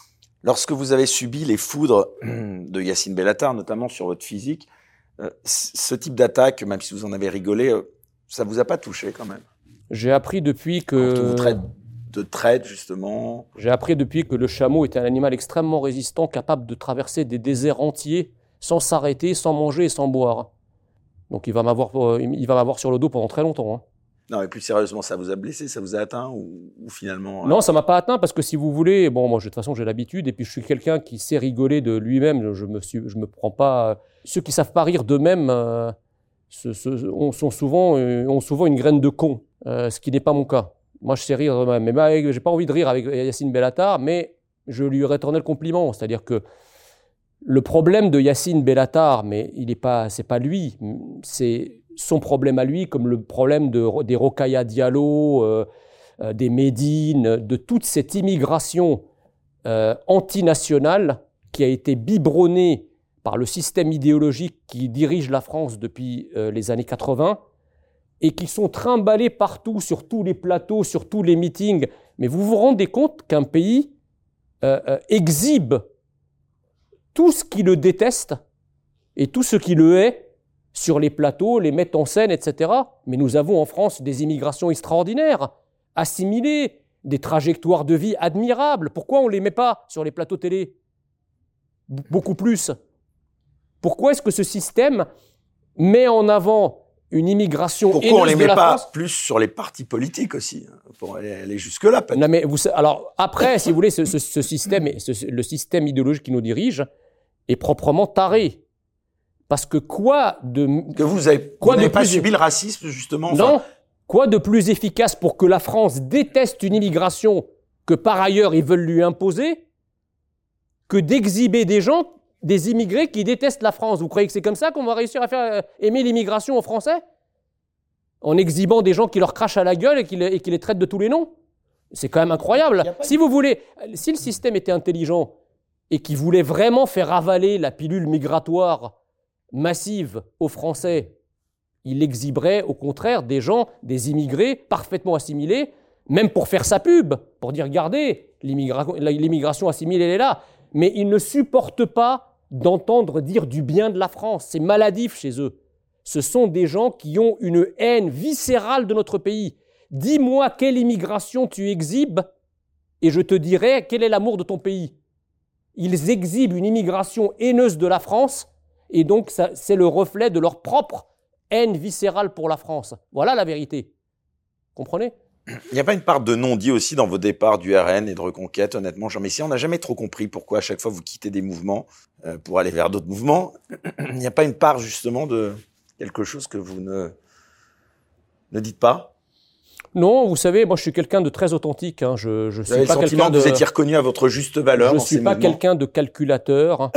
Lorsque vous avez subi les foudres de Yacine Bellatar, notamment sur votre physique, ce type d'attaque, même si vous en avez rigolé, euh, ça vous a pas touché quand même? J'ai appris depuis que. Quand vous traite de traite, justement. J'ai appris depuis que le chameau était un animal extrêmement résistant, capable de traverser des déserts entiers sans s'arrêter, sans manger et sans boire. Donc il va m'avoir, euh, il va m'avoir sur le dos pendant très longtemps. Hein. Non, mais plus sérieusement, ça vous a blessé, ça vous a atteint ou, finalement euh, Non, ça m'a pas atteint parce que si vous voulez, bon, moi de toute façon j'ai l'habitude et puis je suis quelqu'un qui sait rigoler de lui-même. Je me je me prends pas. Ceux qui savent pas rire d'eux-mêmes euh, ont, souvent, ont souvent une graine de con, ce qui n'est pas mon cas. Moi, je sais rire de même. Mais bah, j'ai pas envie de rire avec Yacine Bellatar, mais je lui retourné le compliment, c'est-à-dire que le problème de Yacine Bellatar, mais il n'est pas, c'est pas lui, c'est son problème à lui, comme le problème de, des Rokhaya Diallo, euh, euh, des Médines, de toute cette immigration euh, antinationale qui a été biberonnée par le système idéologique qui dirige la France depuis les années 80 et qui sont trimballés partout, sur tous les plateaux, sur tous les meetings. Mais vous vous rendez compte qu'un pays exhibe tout ce qui le déteste et tout ce qui le hait sur les plateaux, les met en scène, etc. Mais nous avons en France des immigrations extraordinaires, assimilées, des trajectoires de vie admirables. Pourquoi on ne les met pas sur les plateaux télé? Beaucoup plus. Pourquoi est-ce que ce système met en avant une immigration Pourquoi on les met pas plus sur les partis politiques aussi hein, pour aller, jusque là Non mais vous, alors après, si vous voulez, ce, système, le système idéologique qui nous dirige, est proprement taré. Parce que quoi de que vous avez quoi pas subi le racisme justement Non. Quoi de plus efficace pour que la France déteste une immigration que par ailleurs ils veulent lui imposer que d'exhiber des gens, des immigrés qui détestent la France? Vous croyez que c'est comme ça qu'on va réussir à faire euh, aimer l'immigration aux Français? En exhibant des gens qui leur crachent à la gueule et qui les, et qui les traitent de tous les noms? C'est quand même incroyable. Si vous voulez, si le système était intelligent, et qui voulait vraiment faire avaler la pilule migratoire massive aux Français, il exhiberait au contraire des gens, des immigrés parfaitement assimilés, même pour faire sa pub, pour dire regardez, l'immigration assimilée, elle est là. Mais il ne supporte pas d'entendre dire du bien de la France. C'est maladif chez eux. Ce sont des gens qui ont une haine viscérale de notre pays. Dis-moi quelle immigration tu exhibes et je te dirai quel est l'amour de ton pays ils exhibent une immigration haineuse de la France, et donc c'est le reflet de leur propre haine viscérale pour la France. Voilà la vérité. Comprenez? Il n'y a pas une part de non-dit aussi dans vos départs du RN et de Reconquête, honnêtement, Jean Messi On n'a jamais trop compris pourquoi à chaque fois vous quittez des mouvements euh, pour aller vers d'autres mouvements. Il n'y a pas une part justement de quelque chose que vous ne, ne dites pas? Non, vous savez, moi je suis quelqu'un de très authentique. Hein. Je, je suis pas quelqu'un de. Vous étiez reconnu à votre juste valeur. Je ne suis pas quelqu'un de calculateur.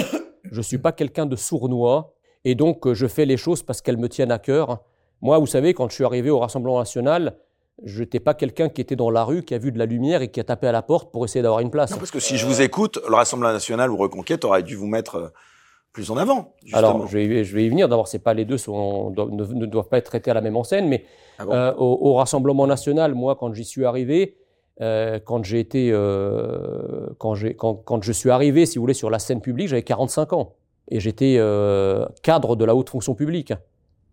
Je suis pas quelqu'un de sournois. Et donc euh, je fais les choses parce qu'elles me tiennent à cœur. Moi, vous savez, quand je suis arrivé au Rassemblement national, je n'étais pas quelqu'un qui était dans la rue, qui a vu de la lumière et qui a tapé à la porte pour essayer d'avoir une place. parce que si je vous écoute, le Rassemblement national ou Reconquête aurait dû vous mettre euh, plus en avant. Alors, je vais, je vais, y venir. D'abord, c'est pas les deux sont, ne, doivent pas être traités à la même enseigne, mais ah euh, au, Rassemblement national, moi, quand j'y suis arrivé, euh, quand j'ai été, euh, quand, je suis arrivé, si vous voulez, sur la scène publique, j'avais 45 ans et j'étais cadre de la haute fonction publique.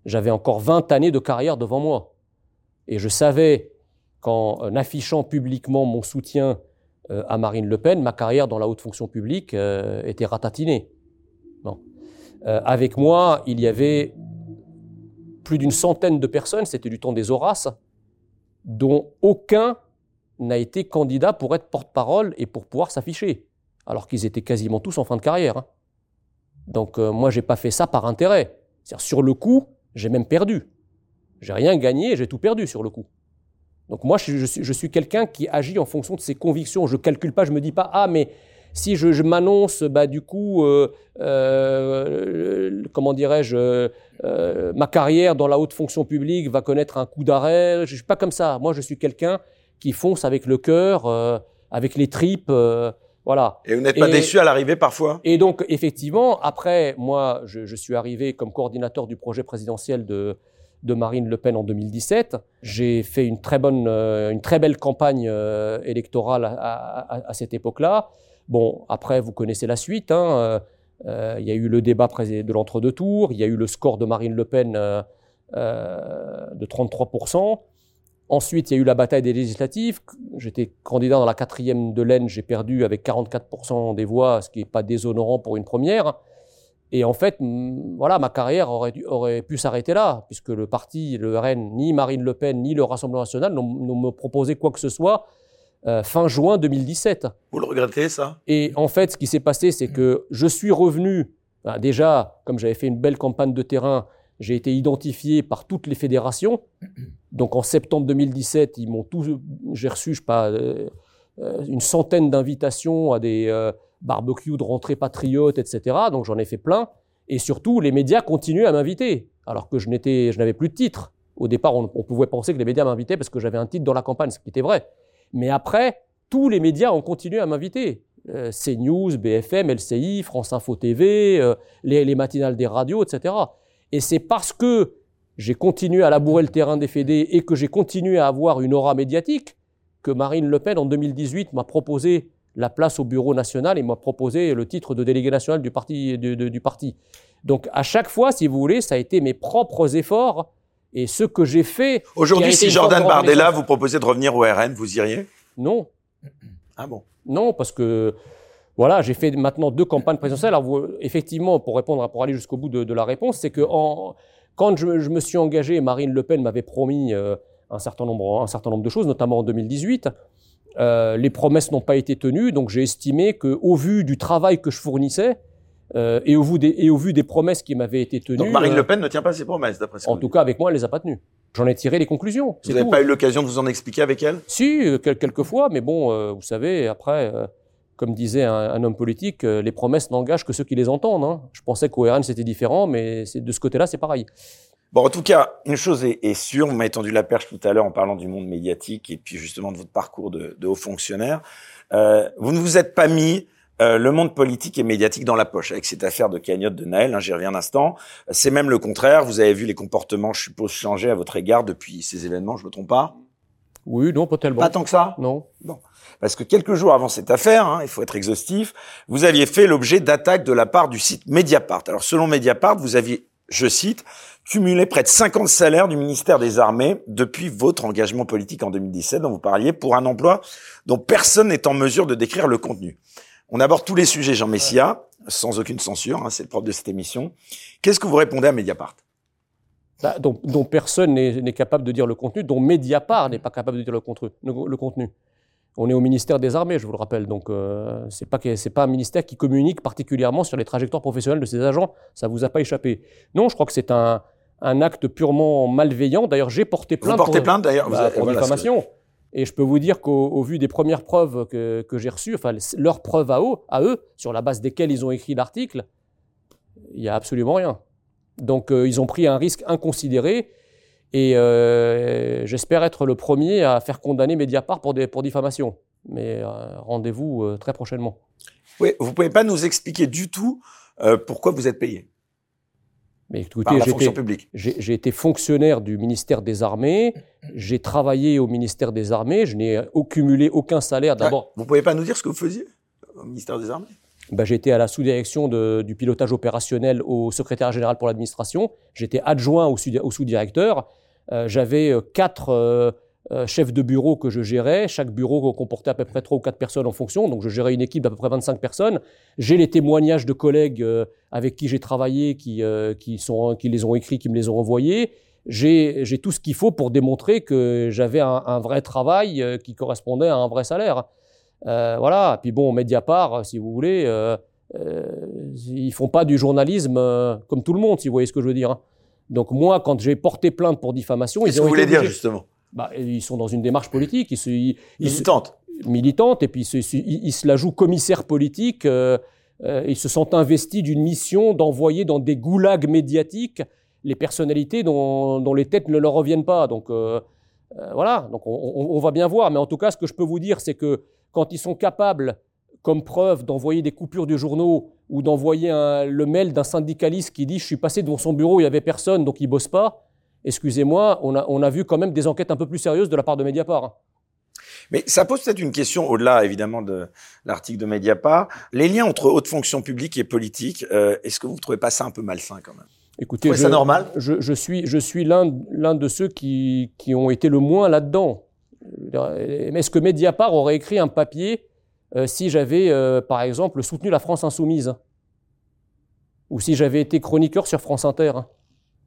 J'avais encore 20 années de carrière devant moi et je savais qu'en affichant publiquement mon soutien à Marine Le Pen, ma carrière dans la haute fonction publique était ratatinée. Euh, avec moi, il y avait plus d'une centaine de personnes, c'était du temps des Horaces, dont aucun n'a été candidat pour être porte-parole et pour pouvoir s'afficher, alors qu'ils étaient quasiment tous en fin de carrière. Hein. Donc euh, moi, j'ai pas fait ça par intérêt. Sur le coup, j'ai même perdu. J'ai rien gagné, j'ai tout perdu sur le coup. Donc moi, je, suis, quelqu'un qui agit en fonction de ses convictions. Je calcule pas, je me dis pas ah mais si je, m'annonce, bah du coup, euh, euh, comment dirais-je, euh, ma carrière dans la haute fonction publique va connaître un coup d'arrêt. Je suis pas comme ça. Moi, je suis quelqu'un qui fonce avec le cœur, avec les tripes. Voilà. Et vous n'êtes pas déçu à l'arrivée parfois? Et donc, effectivement, après, moi, je, je, suis arrivé comme coordinateur du projet présidentiel de, de Marine Le Pen en 2017. J'ai fait une très, bonne, euh, une très belle campagne euh, électorale à, à, cette époque-là. Bon, après, vous connaissez la suite. Hein. Euh, il y a eu le débat de l'entre-deux tours. Il y a eu le score de Marine Le Pen de 33%. Ensuite, il y a eu la bataille des législatives. J'étais candidat dans la quatrième de l'Aisne. J'ai perdu avec 44% des voix, ce qui n'est pas déshonorant pour une première. Et en fait, voilà, ma carrière aurait, aurait pu s'arrêter là, puisque le parti, le RN, ni Marine Le Pen, ni le Rassemblement national n'ont me proposé quoi que ce soit euh, fin juin 2017. Vous le regrettez, ça? Et en fait, ce qui s'est passé, c'est que je suis revenu, ben déjà, comme j'avais fait une belle campagne de terrain, j'ai été identifié par toutes les fédérations. Donc en septembre 2017, ils m'ont tous, j'ai reçu, je sais pas, euh, euh, une centaine d'invitations à des barbecue de rentrée patriote, etc. Donc j'en ai fait plein. Et surtout, les médias continuent à m'inviter, alors que je n'étais, je n'avais plus de titre. Au départ, on, pouvait penser que les médias m'invitaient parce que j'avais un titre dans la campagne, ce qui était vrai. Mais après, tous les médias ont continué à m'inviter. Euh, CNews, BFM, LCI, France Info TV, euh, les, matinales des radios, etc. Et c'est parce que j'ai continué à labourer le terrain des fédés et que j'ai continué à avoir une aura médiatique que Marine Le Pen, en 2018, m'a proposé la place au bureau national et m'a proposé le titre de délégué national du parti, du parti. Donc à chaque fois, si vous voulez, ça a été mes propres efforts et ce que j'ai fait. Aujourd'hui, si Jordan Bardella vous proposait de revenir au RN, vous iriez Non. Ah bon? Non, parce que voilà, j'ai fait maintenant deux campagnes présidentielles. Alors effectivement, pour répondre, pour aller jusqu'au bout de, la réponse, c'est que en, quand je, me suis engagé, Marine Le Pen m'avait promis euh, un certain nombre, un certain nombre de choses, notamment en 2018. Euh, les promesses n'ont pas été tenues, donc j'ai estimé qu'au vu du travail que je fournissais euh, et, au vu des, et au vu des promesses qui m'avaient été tenues. Donc Marine Le Pen ne tient pas ses promesses, d'après ce En tout cas, avec moi, elle les a pas tenues. J'en ai tiré les conclusions. Vous n'avez pas eu l'occasion de vous en expliquer avec elle? Si, quelques fois, mais bon, vous savez, après, comme disait un, homme politique, les promesses n'engagent que ceux qui les entendent. Hein. Je pensais qu'au RN c'était différent, mais de ce côté-là, c'est pareil. Bon, en tout cas, une chose est, sûre, vous m'avez tendu la perche tout à l'heure en parlant du monde médiatique et puis justement de votre parcours de, haut fonctionnaire. Euh, vous ne vous êtes pas mis euh, le monde politique et médiatique dans la poche avec cette affaire de cagnotte de Naël, hein, j'y reviens un instant. C'est même le contraire, vous avez vu les comportements, je suppose, changer à votre égard depuis ces événements, je me trompe pas? Oui, non, pas tellement. Pas tant que ça Non. Bon. Parce que quelques jours avant cette affaire, hein, il faut être exhaustif, vous aviez fait l'objet d'attaques de la part du site Mediapart. Alors selon Mediapart, vous aviez, je cite, cumulé près de 50 salaires du ministère des Armées depuis votre engagement politique en 2017 dont vous parliez pour un emploi dont personne n'est en mesure de décrire le contenu. On aborde tous les sujets, Jean Messia, sans aucune censure, hein, c'est le propre de cette émission. Qu'est-ce que vous répondez à Mediapart? Bah, dont, personne n'est capable de dire le contenu, dont Mediapart n'est pas capable de dire le contenu. Le, contenu. On est au ministère des Armées, je vous le rappelle, donc euh, pas c'est pas un ministère qui communique particulièrement sur les trajectoires professionnelles de ses agents. Ça vous a pas échappé. Non, je crois que c'est un, un acte purement malveillant. D'ailleurs, j'ai porté plainte. Vous portez plainte d'ailleurs bah, pour diffamation. Et je peux vous dire qu'au vu des premières preuves que, que j'ai reçues, enfin leurs preuves à eux, à eux, sur la base desquelles ils ont écrit l'article, il n'y a absolument rien. Donc euh, ils ont pris un risque inconsidéré. Et euh, j'espère être le premier à faire condamner Mediapart pour, des, pour diffamation. Mais euh, rendez-vous très prochainement. Oui, vous pouvez pas nous expliquer du tout pourquoi vous êtes payé? Mais écoutez, j'ai été fonctionnaire du ministère des Armées, j'ai travaillé au ministère des Armées, je n'ai cumulé aucun salaire d'abord. vous pouvez pas nous dire ce que vous faisiez au ministère des Armées? Ben, J'étais à la sous-direction du pilotage opérationnel au secrétaire général pour l'administration, j'étais adjoint au sous-directeur, euh, j'avais euh, quatre euh, euh, chef de bureau que je gérais. Chaque bureau comportait à peu près 3 ou 4 personnes en fonction. Donc je gérais une équipe d'à peu près 25 personnes. J'ai les témoignages de collègues euh, avec qui j'ai travaillé, qui, qui, sont, qui les ont écrits, qui me les ont envoyés. J'ai tout ce qu'il faut pour démontrer que j'avais un, vrai travail qui correspondait à un vrai salaire. Voilà. Puis bon, Mediapart, si vous voulez, ils font pas du journalisme comme tout le monde, si vous voyez ce que je veux dire. Hein. Donc moi, quand j'ai porté plainte pour diffamation, ils ont. ce que vous voulez dire justement? Bah, Ils sont dans une démarche politique. Ils se, ils, militante. militante, et puis ils se, ils, se la jouent commissaire politique. Euh, euh, ils se sentent investis d'une mission d'envoyer dans des goulags médiatiques les personnalités dont, dont, les têtes ne leur reviennent pas. Donc euh, euh voilà, donc on, on, on, va bien voir. Mais en tout cas, ce que je peux vous dire, c'est que quand ils sont capables, comme preuve, d'envoyer des coupures du journaux ou d'envoyer le mail d'un syndicaliste qui dit je suis passé devant son bureau, il n'y avait personne, donc il bosse pas. Excusez-moi, on a, on a vu quand même des enquêtes un peu plus sérieuses de la part de Mediapart. Mais ça pose peut-être une question au-delà, évidemment, de l'article de Mediapart. Les liens entre haute fonction publique et politique, euh, est-ce que vous ne trouvez pas ça un peu malsain quand même? Écoutez, je, ça normal? je, je, suis, je suis l'un, l'un de ceux qui, qui ont été le moins là-dedans. Est-ce que Mediapart aurait écrit un papier euh, si j'avais, euh, par exemple, soutenu la France insoumise Ou si j'avais été chroniqueur sur France Inter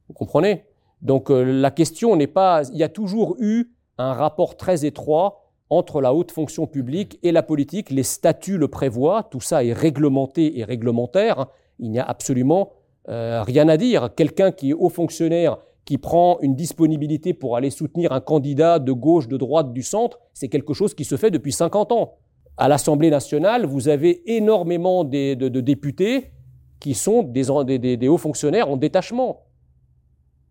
Vous comprenez? Donc euh, la question n'est pas... Il y a toujours eu un rapport très étroit entre la haute fonction publique et la politique. Les statuts le prévoient, tout ça est réglementé et réglementaire. Il n'y a absolument euh, rien à dire. Quelqu'un qui est haut fonctionnaire, qui prend une disponibilité pour aller soutenir un candidat de gauche, de droite, du centre, c'est quelque chose qui se fait depuis 50 ans. À l'Assemblée nationale, vous avez énormément de, députés qui sont des, hauts fonctionnaires en détachement.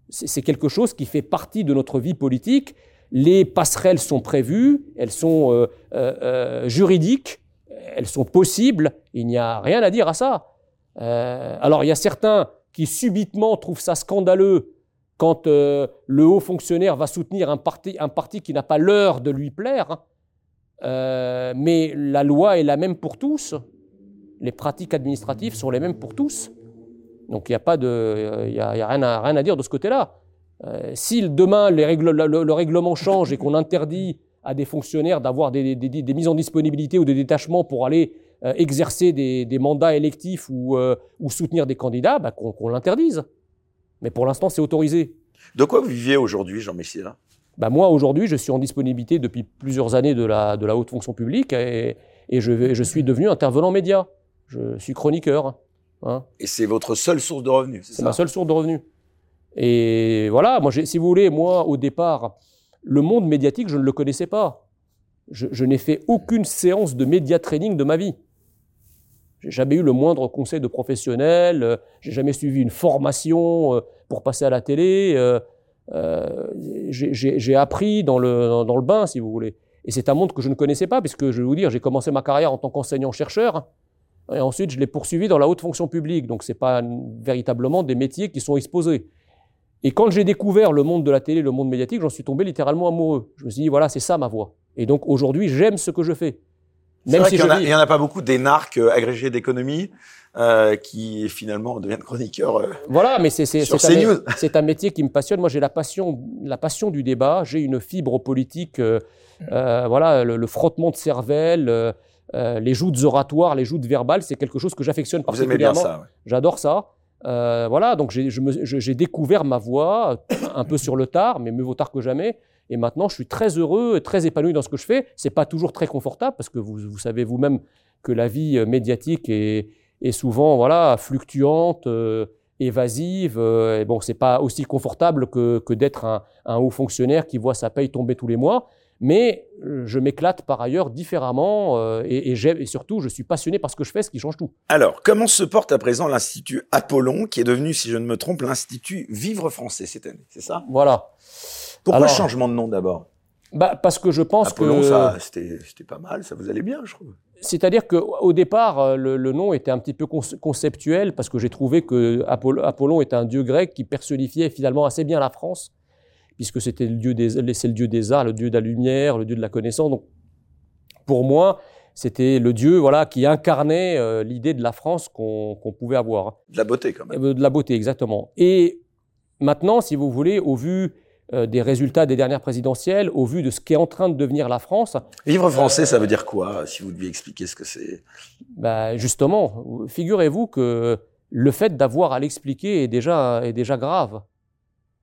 C'est quelque chose qui fait partie de notre vie politique les passerelles sont prévues, elles sont euh, euh, euh, juridiques, elles sont possibles, il n'y a rien à dire à ça. Alors il y a certains qui subitement trouvent ça scandaleux quand euh, le haut fonctionnaire va soutenir un parti, un parti qui n'a pas l'heure de lui plaire, hein. euh, mais la loi est la même pour tous, les pratiques administratives sont les mêmes pour tous. Donc il n'y a pas de, y a, a rien, à, rien à dire de ce côté-là. Euh, si demain le, le, règlement change et qu'on interdit à des fonctionnaires d'avoir des, des, mises en disponibilité ou des détachements pour aller exercer des, mandats électifs ou, ou, soutenir des candidats, bah, qu'on qu l'interdise. Mais pour l'instant, c'est autorisé. De quoi vous vivez aujourd'hui, Jean Messier bah, Moi, aujourd'hui, je suis en disponibilité depuis plusieurs années de la, de la haute fonction publique et, et je, je, suis devenu intervenant média. Je suis chroniqueur. Hein. Et c'est votre seule source de revenus, c'est ma seule source de revenus. Et voilà, moi, si vous voulez, moi, au départ, le monde médiatique, je ne le connaissais pas. Je, je n'ai fait aucune séance de média training de ma vie. J'ai jamais eu le moindre conseil de professionnel, euh, j'ai jamais suivi une formation euh, pour passer à la télé. Euh, euh j'ai appris dans le, dans le bain, si vous voulez. Et c'est un monde que je ne connaissais pas, puisque je vais vous dire, j'ai commencé ma carrière en tant qu'enseignant-chercheur, et ensuite je l'ai poursuivi dans la haute fonction publique. Donc c'est pas véritablement des métiers qui sont exposés. Et quand j'ai découvert le monde de la télé, le monde médiatique, j'en suis tombé littéralement amoureux. Je me suis dit, voilà, c'est ça ma voix. Et donc aujourd'hui, j'aime ce que je fais. Même si il n'y en, a pas beaucoup d'énarques euh, agrégés d'économie euh, qui finalement deviennent chroniqueurs. Euh, voilà, mais c'est un, c'est un métier qui me passionne. Moi, j'ai la passion, la passion du débat. J'ai une fibre politique. Euh, voilà, le, le, frottement de cervelle, les joutes oratoires, les joutes verbales, c'est quelque chose que j'affectionne particulièrement. Vous aimez bien ça. Ouais. J'adore ça. Voilà, donc j'ai découvert ma voix un peu sur le tard, mais mieux vaut tard que jamais. Et maintenant, je suis très heureux et très épanoui dans ce que je fais. C'est pas toujours très confortable parce que vous, vous savez vous-même que la vie euh, médiatique est, est souvent voilà fluctuante, euh, évasive. Euh, et bon, c'est pas aussi confortable que, que d'être un, un, haut fonctionnaire qui voit sa paye tomber tous les mois mais euh, je m'éclate par ailleurs différemment euh, et, et, et, surtout je suis passionné par ce que je fais, ce qui change tout. Alors, comment se porte à présent l'Institut Apollon, qui est devenu, si je ne me trompe, l'Institut Vivre Français cette année, c'est ça? Voilà. Pourquoi Alors, changement de nom d'abord? Bah, Parce que je pense Apollon, que... ça, c'était pas mal, ça vous allait bien, je trouve. C'est-à-dire qu'au départ, euh, le, le, nom était un petit peu conceptuel parce que j'ai trouvé que Apollon était un dieu grec qui personnifiait finalement assez bien la France puisque c'était le dieu des, le dieu des arts, le dieu de la lumière, le dieu de la connaissance. Donc, pour moi, c'était le dieu, voilà, qui incarnait euh, l'idée de la France qu'on qu pouvait avoir. De la beauté, quand même. Euh, de la beauté, exactement. Et maintenant, si vous voulez, au vu des résultats des dernières présidentielles, au vu de ce qui est en train de devenir la France. Vivre français, ça veut dire quoi, si vous deviez expliquer ce que c'est? Bah, Justement, figurez-vous que le fait d'avoir à l'expliquer est déjà, est déjà grave.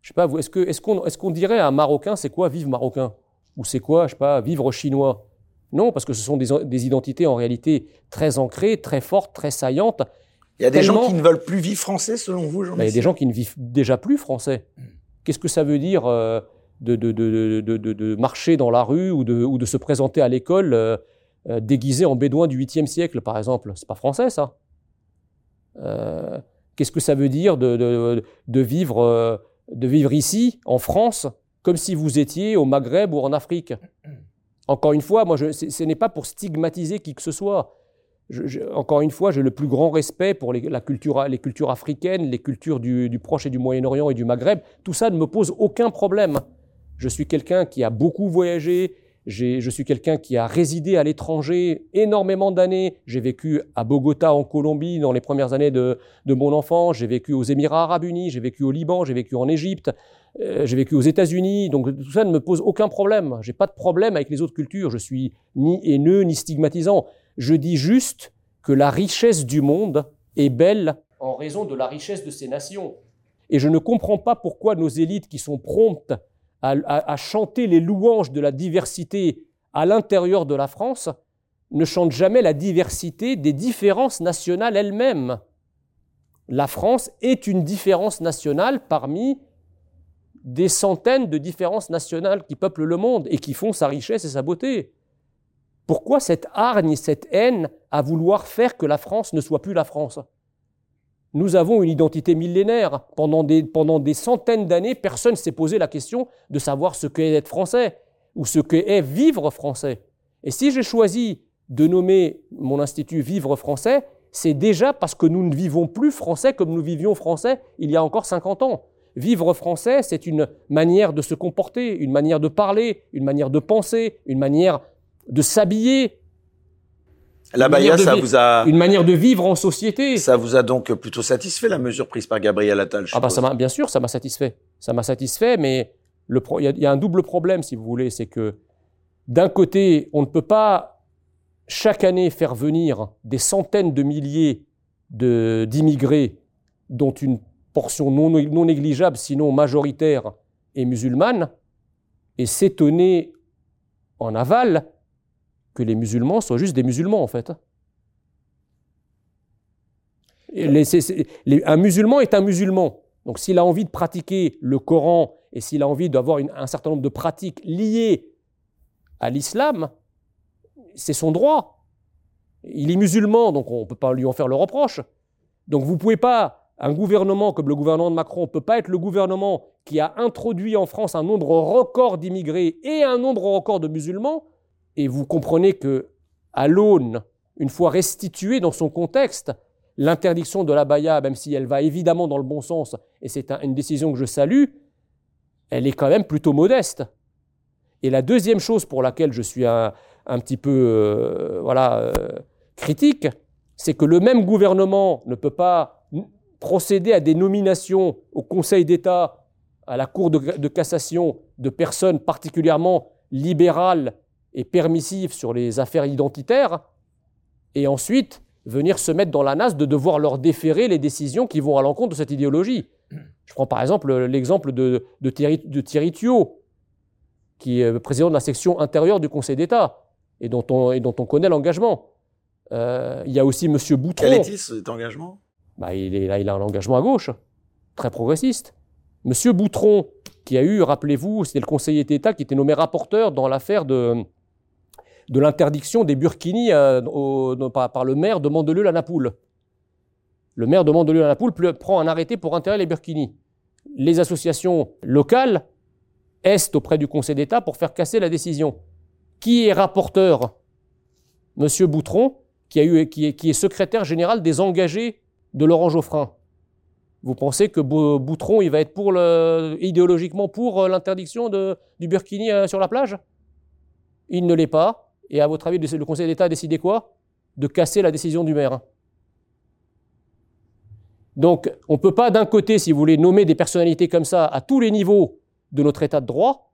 Je sais pas, est-ce qu'on est qu'on est qu'on dirait à un Marocain, c'est quoi vivre marocain? Ou c'est quoi, je sais pas, vivre chinois? Non, parce que ce sont des, des, identités en réalité très ancrées, très fortes, très saillantes. Il y a des gens qui ne veulent plus vivre français, selon vous, Jean ben, Il y a des gens qui ne vivent déjà plus français. Qu'est-ce que ça veut dire euh, de, marcher dans la rue ou de, se présenter à l'école euh, euh, déguisé en bédouin du 8e siècle, par exemple? C'est pas français, ça. Qu'est-ce que ça veut dire de, vivre, ici, en France, comme si vous étiez au Maghreb ou en Afrique? Encore une fois, moi, ce n'est pas pour stigmatiser qui que ce soit. Encore une fois, j'ai le plus grand respect pour les, cultures africaines, les cultures du, du Proche et du Moyen-Orient et du Maghreb. Tout ça ne me pose aucun problème. Je suis quelqu'un qui a beaucoup voyagé, je suis quelqu'un qui a résidé à l'étranger énormément d'années. J'ai vécu à Bogota, en Colombie, dans les premières années de, mon enfance. J'ai vécu aux Émirats arabes unis, j'ai vécu au Liban, j'ai vécu en Égypte, euh, j'ai vécu aux États-Unis. Donc tout ça ne me pose aucun problème. J'ai pas de problème avec les autres cultures. Je suis ni haineux ni stigmatisant. Je dis juste que la richesse du monde est belle en raison de la richesse de ses nations. Et je ne comprends pas pourquoi nos élites qui sont promptes à, chanter les louanges de la diversité à l'intérieur de la France, ne chantent jamais la diversité des différences nationales elles-mêmes. La France est une différence nationale parmi des centaines de différences nationales qui peuplent le monde et qui font sa richesse et sa beauté. Pourquoi cette hargne, cette haine à vouloir faire que la France ne soit plus la France? Nous avons une identité millénaire. Pendant des, pendant des centaines d'années, personne ne s'est posé la question de savoir ce qu'est être français ou ce qu'est vivre français. Et si j'ai choisi de nommer mon institut Vivre français, c'est déjà parce que nous ne vivons plus français comme nous vivions français il y a encore 50 ans. Vivre français, c'est une manière de se comporter, une manière de parler, une manière de penser, une manière de s'habiller, la Baïa, ça vous a une manière de vivre en société. Ça vous a donc plutôt satisfait la mesure prise par Gabriel Attal. Ah bah ça bien sûr, ça m'a satisfait. Ça m'a satisfait, mais il y, a un double problème si vous voulez, c'est que d'un côté, on ne peut pas chaque année faire venir des centaines de milliers de d'immigrés, dont une portion non, non négligeable, sinon majoritaire, est musulmane, et s'étonner en aval que les musulmans soient juste des musulmans, en fait. un musulman est un musulman. Donc s'il a envie de pratiquer le Coran et s'il a envie d'avoir un certain nombre de pratiques liées à l'islam, c'est son droit. Il est musulman, donc on ne peut pas lui en faire le reproche. Donc vous ne pouvez pas, un gouvernement comme le gouvernement de Macron ne peut pas être le gouvernement qui a introduit en France un nombre record d'immigrés et un nombre record de musulmans et vous comprenez que, à l'aune, une fois restituée dans son contexte, l'interdiction de la baya, même si elle va évidemment dans le bon sens, et c'est une décision que je salue, elle est quand même plutôt modeste. Et la deuxième chose pour laquelle je suis un, petit peu euh, voilà, euh, critique, c'est que le même gouvernement ne peut pas procéder à des nominations au Conseil d'État, à la Cour de cassation de personnes particulièrement libérales et permissive sur les affaires identitaires, et ensuite venir se mettre dans la nasse de devoir leur déférer les décisions qui vont à l'encontre de cette idéologie. Je prends par exemple l'exemple de, de, Thierry, de Thierry Thuot, qui est président de la section intérieure du Conseil d'État, et, dont on, et dont on connaît l'engagement. Euh, il y a aussi M. Boutron. Quel est-il cet engagement? Bah, il, est, il a un engagement à gauche, très progressiste. M. Boutron, qui a eu, rappelez-vous, c'était le conseiller d'État qui était nommé rapporteur dans l'affaire de, de l'interdiction des burkinis euh, par, le maire de Mandelieu-la-Napoule. Le maire de Mandelieu-la-Napoule prend un arrêté pour interdire les burkinis. Les associations locales est auprès du Conseil d'État pour faire casser la décision. Qui est rapporteur? Monsieur Boutron, qui, est, secrétaire général des engagés de Laurent Geoffrin. Vous pensez que Boutron, il va être pour idéologiquement pour euh, l'interdiction du burkini euh, sur la plage? Il ne l'est pas. Et à votre avis, le Conseil d'État a décidé quoi? De casser la décision du maire. Donc, on ne peut pas d'un côté, si vous voulez, nommer des personnalités comme ça à tous les niveaux de notre État de droit,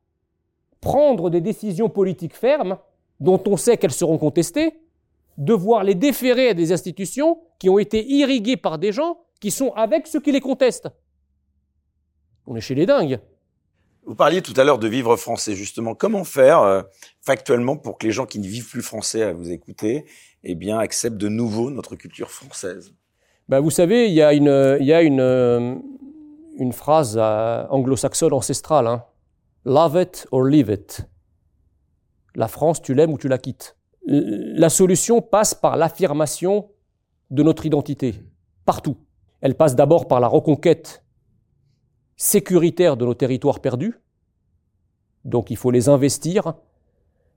prendre des décisions politiques fermes dont on sait qu'elles seront contestées, devoir les déférer à des institutions qui ont été irriguées par des gens qui sont avec ceux qui les contestent. On est chez les dingues. Vous parliez tout à l'heure de vivre français, justement. Comment faire euh, factuellement pour que les gens qui ne vivent plus français à vous écouter, eh bien, acceptent de nouveau notre culture française? Ben, Vous savez, il y a une, euh, phrase euh, anglo-saxonne ancestrale. Hein. Love it or leave it. La France, tu l'aimes ou tu la quittes. La solution passe par l'affirmation de notre identité, partout. Elle passe d'abord par la reconquête sécuritaire de nos territoires perdus. Donc il faut les investir,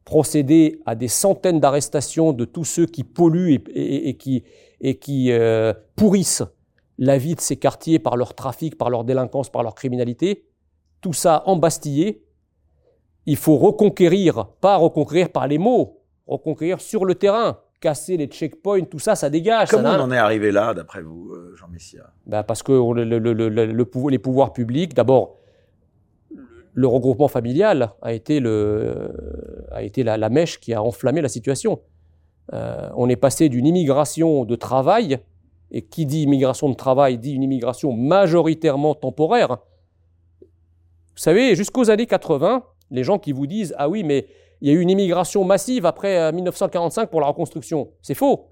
procéder à des centaines d'arrestations de tous ceux qui polluent et, qui, et qui euh, pourrissent la vie de ces quartiers par leur trafic, par leur délinquance, par leur criminalité. Tout ça embastillé. Il faut reconquérir, pas reconquérir par les mots, reconquérir sur le terrain, casser les checkpoints, tout ça, ça dégage. Comment on en est arrivé là, d'après vous, euh, Jean Messia ben Parce que le, les pouvoirs publics, d'abord, le regroupement familial a été, le, a été la, mèche qui a enflammé la situation. Euh, on est passé d'une immigration de travail, et qui dit immigration de travail dit une immigration majoritairement temporaire. Vous savez, jusqu'aux années 80, les gens qui vous disent Ah oui, mais il y a eu une immigration massive après 1945 euh, pour la reconstruction. C'est faux.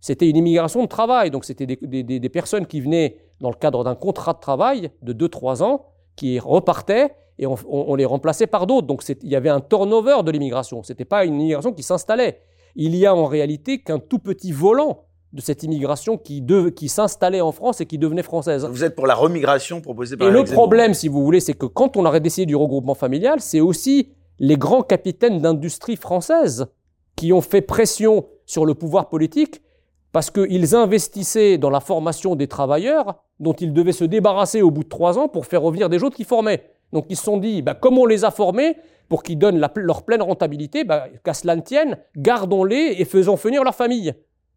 C'était une immigration de travail. Donc, c'était des, personnes qui venaient dans le cadre d'un contrat de travail de 2-3 ans, qui repartaient et on, les remplaçait par d'autres. Donc, il y avait un turnover de l'immigration. Ce n'était pas une immigration qui s'installait. Il y a en réalité qu'un tout petit volant de cette immigration qui, qui s'installait en France et qui devenait française. Vous êtes pour la remigration proposée par Et le problème, si vous voulez, c'est que quand on aurait décidé du regroupement familial, c'est aussi les grands capitaines d'industrie française qui ont fait pression sur le pouvoir politique parce qu'ils investissaient dans la formation des travailleurs dont ils devaient se débarrasser au bout de trois ans pour faire revenir des autres qui formaient. Donc ils se sont dit, bah, comme on les a formés pour qu'ils donnent leur pleine rentabilité, bah, qu'à cela ne tienne, gardons-les et faisons venir leur famille.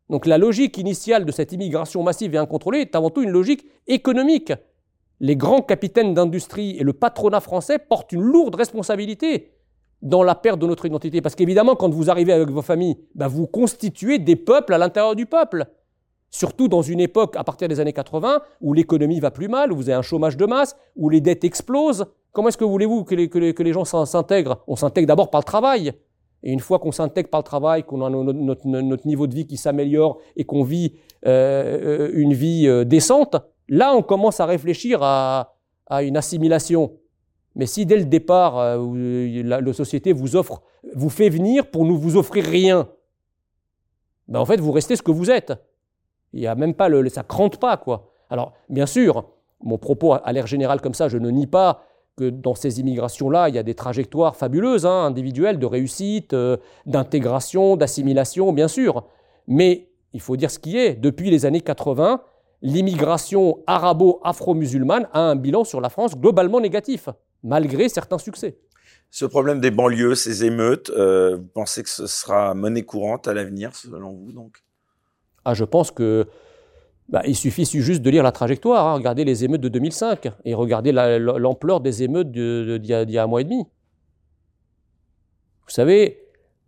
Donc la logique initiale de cette immigration massive et incontrôlée est avant tout une logique économique. Les grands capitaines d'industrie et le patronat français portent une lourde responsabilité dans la perte de notre identité. Parce qu'évidemment, quand vous arrivez avec vos familles, bah, vous constituez des peuples à l'intérieur du peuple. Surtout dans une époque, à partir des années 80, où l'économie va plus mal, où vous avez un chômage de masse, où les dettes explosent. Comment est-ce que voulez-vous que les, gens s'intègrent? On s'intègre d'abord par le travail. Et une fois qu'on s'intègre par le travail, qu'on a notre, niveau de vie qui s'améliore et qu'on vit euh, une vie euh, décente, là on commence à réfléchir à une assimilation. Mais si dès le départ, euh, la, société vous offre, vous fait venir pour ne vous offrir rien, ben en fait, vous restez ce que vous êtes. Il y a même pas le, ça crante pas quoi. Alors, bien sûr, mon propos à l'air général comme ça, je ne nie pas que dans ces immigrations-là, il y a des trajectoires fabuleuses, hein, individuelles, de réussite, euh, d'intégration, d'assimilation, bien sûr. Mais il faut dire ce qui est. Depuis les années 80, l'immigration arabo-afro-musulmane a un bilan sur la France globalement négatif malgré certains succès. Ce problème des banlieues, ces émeutes, euh, vous pensez que ce sera monnaie courante à l'avenir, selon vous, donc? Ah, Je pense que bah, il suffit juste de lire la trajectoire. Hein. Regardez les émeutes de 2005 et regardez l'ampleur des émeutes d'il y, a un mois et demi. Vous savez,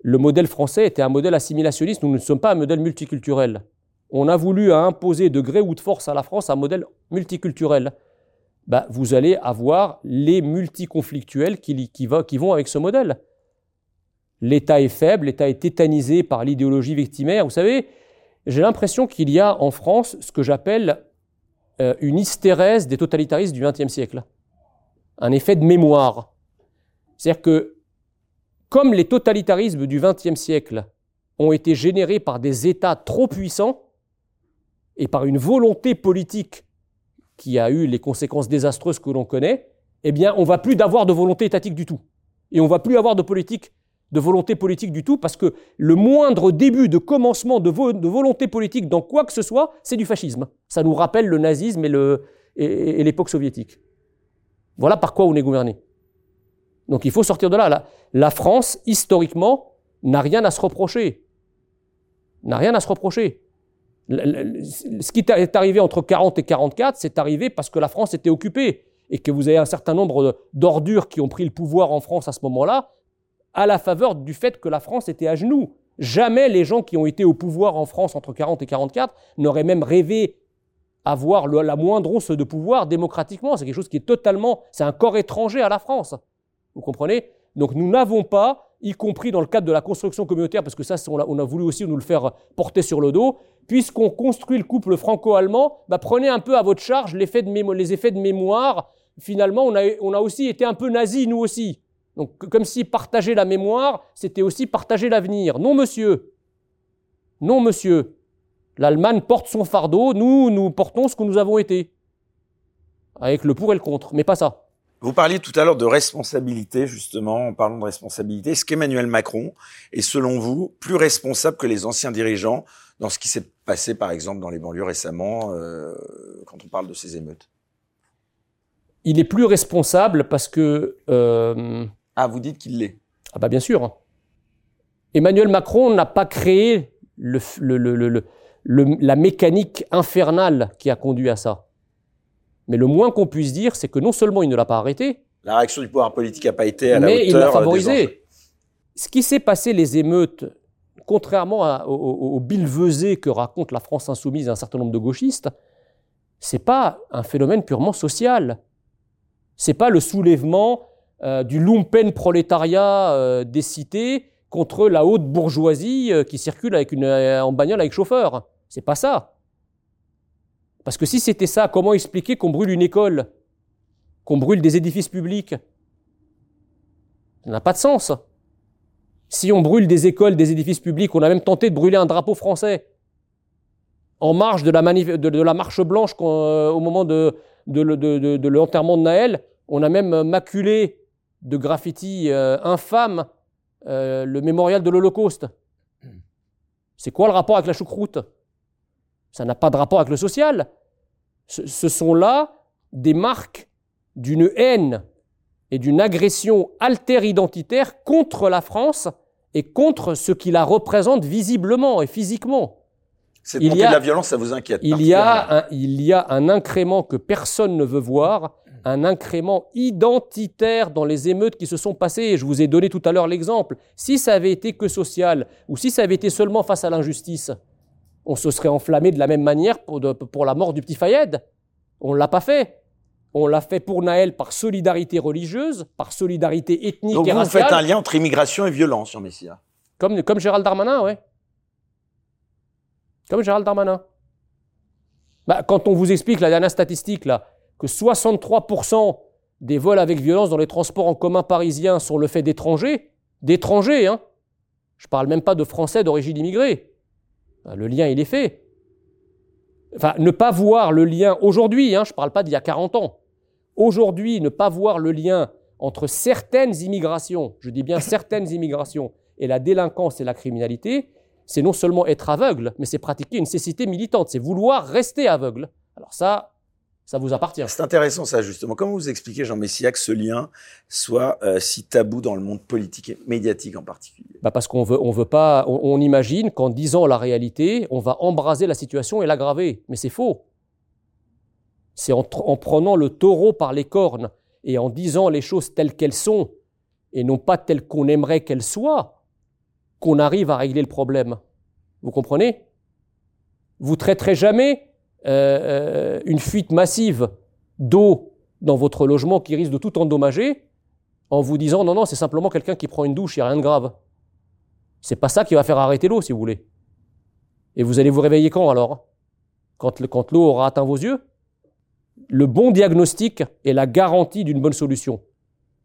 le modèle français était un modèle assimilationniste. Nous ne sommes pas un modèle multiculturel. On a voulu imposer de gré ou de force à la France un modèle multiculturel. Bah, vous allez avoir les multiconflictuels qui, qui, vont avec ce modèle. L'État est faible, l'État est tétanisé par l'idéologie victimaire. Vous savez, j'ai l'impression qu'il y a en France ce que j'appelle euh, une hystérèse des totalitaristes du XXe siècle. Un effet de mémoire. C'est-à-dire que, comme les totalitarismes du XXe siècle ont été générés par des États trop puissants et par une volonté politique qui a eu les conséquences désastreuses que l'on connaît, eh bien, on va plus d'avoir de volonté étatique du tout. Et on va plus avoir de politique, de volonté politique du tout, parce que le moindre début de commencement de, volonté politique dans quoi que ce soit, c'est du fascisme. Ça nous rappelle le nazisme et l'époque soviétique. Voilà par quoi on est gouverné. Donc il faut sortir de là. la France, historiquement, n'a rien à se reprocher. N'a rien à se reprocher ce qui est arrivé entre 40 et 44, c'est arrivé parce que la France était occupée et que vous avez un certain nombre d'ordures qui ont pris le pouvoir en France à ce moment-là, à la faveur du fait que la France était à genoux. Jamais les gens qui ont été au pouvoir en France entre 40 et 44 n'auraient même rêvé avoir la moindre once de pouvoir démocratiquement. C'est quelque chose qui est totalement, c'est un corps étranger à la France. Vous comprenez? Donc nous n'avons pas y compris dans le cadre de la construction communautaire, parce que ça, on a, voulu aussi nous le faire porter sur le dos, puisqu'on construit le couple franco-allemand, bah, prenez un peu à votre charge les effets de mémoire, finalement, on a, on a aussi été un peu nazis, nous aussi. Donc, comme si partager la mémoire, c'était aussi partager l'avenir. Non, monsieur. Non, monsieur. L'Allemagne porte son fardeau, nous, nous portons ce que nous avons été. Avec le pour et le contre, mais pas ça. Vous parliez tout à l'heure de responsabilité, justement, en parlant de responsabilité. Est-ce qu'Emmanuel Macron est, selon vous, plus responsable que les anciens dirigeants dans ce qui s'est passé, par exemple, dans les banlieues récemment, euh, quand on parle de ces émeutes? Il est plus responsable parce que... Euh, ah, vous dites qu'il l'est Ah bah bien sûr. Emmanuel Macron n'a pas créé le, le, la mécanique infernale qui a conduit à ça. Mais le moins qu'on puisse dire, c'est que non seulement il ne l'a pas arrêté, la réaction du pouvoir politique n'a pas été à la mais il l'a favorisé. Ce qui s'est passé, les émeutes, contrairement au, au, au que raconte la France insoumise et un certain nombre de gauchistes, c'est pas un phénomène purement social. C'est pas le soulèvement euh, du lumpen prolétariat euh, des cités contre la haute bourgeoisie euh, qui circule avec une, en bagnole avec chauffeur. C'est pas ça. Parce que si c'était ça, comment expliquer qu'on brûle une école, qu'on brûle des édifices publics? Ça n'a pas de sens. Si on brûle des écoles, des édifices publics, on a même tenté de brûler un drapeau français en marge de la, marche blanche au moment de, de l'enterrement de Naël, on a même maculé de graffiti euh, infâme euh, le mémorial de l'Holocauste. C'est quoi le rapport avec la choucroute? Ça n'a pas de rapport avec le social. Ce, sont là des marques d'une haine et d'une agression alter-identitaire contre la France et contre ce qui la représente visiblement et physiquement. Cette montée de la violence, ça vous inquiète il y, a il y a un incrément que personne ne veut voir, un incrément identitaire dans les émeutes qui se sont passées. Je vous ai donné tout à l'heure l'exemple. Si ça avait été que social, ou si ça avait été seulement face à l'injustice, on se serait enflammé de la même manière pour, la mort du petit Fayed. On ne l'a pas fait. On l'a fait pour Naël par solidarité religieuse, par solidarité ethnique Donc et vous raciale. faites un lien entre immigration et violence, Jean Messia. Comme, comme Gérald Darmanin, ouais. Comme Gérald Darmanin. Bah, quand on vous explique la dernière statistique, là, que 63% des vols avec violence dans les transports en commun parisiens sont le fait d'étrangers, d'étrangers, hein. Je ne parle même pas de Français d'origine immigrée. Le lien, il est fait. Enfin, ne pas voir le lien aujourd'hui, hein, je ne parle pas d'il y a 40 ans. Aujourd'hui, ne pas voir le lien entre certaines immigrations, je dis bien certaines <laughs> immigrations, et la délinquance et la criminalité, c'est non seulement être aveugle, mais c'est pratiquer une cécité militante, c'est vouloir rester aveugle. Alors ça, ça vous appartient. C'est intéressant ça justement. Comment vous expliquez, Jean Messia, que ce lien soit euh, si tabou dans le monde politique et médiatique en particulier? Bah Parce qu'on veut, on veut pas, on, imagine qu'en disant la réalité, on va embraser la situation et l'aggraver. Mais c'est faux. C'est en, en prenant le taureau par les cornes et en disant les choses telles qu'elles sont et non pas telles qu'on aimerait qu'elles soient qu'on arrive à régler le problème. Vous comprenez? Vous traiterez jamais euh, euh, une fuite massive d'eau dans votre logement qui risque de tout endommager en vous disant non, non, c'est simplement quelqu'un qui prend une douche, il n'y a rien de grave. C'est pas ça qui va faire arrêter l'eau, si vous voulez. Et vous allez vous réveiller quand alors? Quand, l'eau aura atteint vos yeux? Le bon diagnostic est la garantie d'une bonne solution.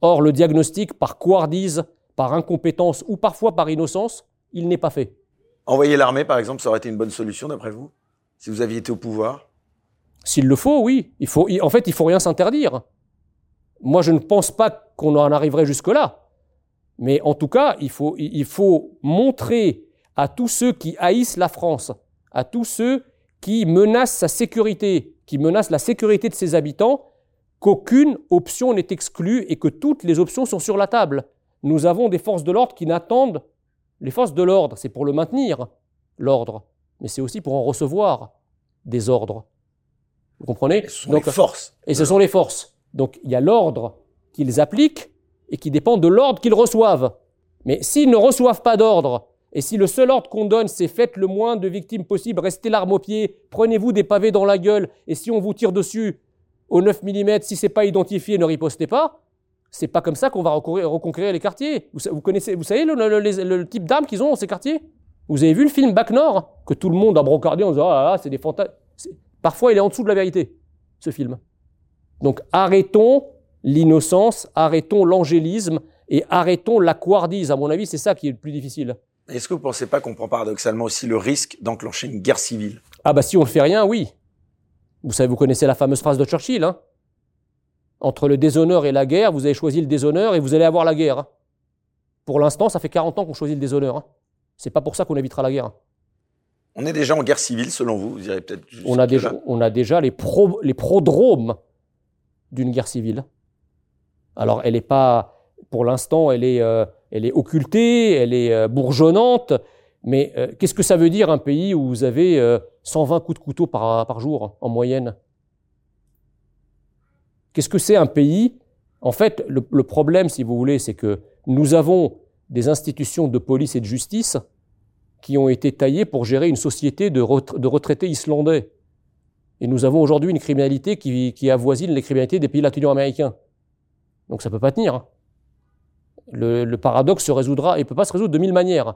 Or, le diagnostic, par couardise, par incompétence ou parfois par innocence, il n'est pas fait. Envoyer l'armée, par exemple, ça aurait été une bonne solution, d'après vous? Si vous aviez été au pouvoir? S'il le faut, oui. Il faut, en fait, il faut rien s'interdire. Moi, je ne pense pas qu'on en arriverait jusque-là. Mais en tout cas, il faut, il faut montrer à tous ceux qui haïssent la France, à tous ceux qui menacent sa sécurité, qui menacent la sécurité de ses habitants, qu'aucune option n'est exclue et que toutes les options sont sur la table. Nous avons des forces de l'ordre qui n'attendent. Les forces de l'ordre, c'est pour le maintenir, l'ordre mais c'est aussi pour en recevoir des ordres. Vous comprenez? Ce sont les forces. Et ce sont les forces. Donc il y a l'ordre qu'ils appliquent et qui dépend de l'ordre qu'ils reçoivent. Mais s'ils ne reçoivent pas d'ordre, et si le seul ordre qu'on donne, c'est faites le moins de victimes possible, restez l'arme au pied, prenez-vous des pavés dans la gueule, et si on vous tire dessus au 9 mm, si c'est pas identifié, ne ripostez pas, c'est pas comme ça qu'on va reconquérir les quartiers. Vous, connaissez, vous savez le type d'armes qu'ils ont dans ces quartiers? Vous avez vu le film Bac Nord Que tout le monde a brocardé en disant Ah, c'est des fantasmes. Parfois, il est en dessous de la vérité, ce film. Donc arrêtons l'innocence, arrêtons l'angélisme et arrêtons l'aquardise. À mon avis, c'est ça qui est le plus difficile. Est-ce que vous ne pensez pas qu'on prend paradoxalement aussi le risque d'enclencher une guerre civile? Ah bah si on ne fait rien, oui. Vous savez, vous connaissez la fameuse phrase de Churchill. Hein Entre le déshonneur et la guerre, vous avez choisi le déshonneur et vous allez avoir la guerre. Hein. Pour l'instant, ça fait 40 ans qu'on choisit le déshonneur. C'est pas pour ça qu'on évitera la guerre. On est déjà en guerre civile, selon vous, vous direz peut-être. On a déjà, on a déjà les, pro, les prodromes d'une guerre civile. Alors, elle n'est pas, pour l'instant, elle est, euh, elle est occultée, elle est euh, bourgeonnante, mais euh, qu'est-ce que ça veut dire un pays où vous avez 120 coups de couteau par, par jour en moyenne? Qu'est-ce que c'est un pays? En fait, le, le problème, si vous voulez, c'est que nous avons des institutions de police et de justice qui ont été taillées pour gérer une société de, retraités islandais. Et nous avons aujourd'hui une criminalité qui, avoisine les criminalités des pays latino-américains. Donc ça ne peut pas tenir. Hein. Le, paradoxe se résoudra, et ne peut pas se résoudre de mille manières.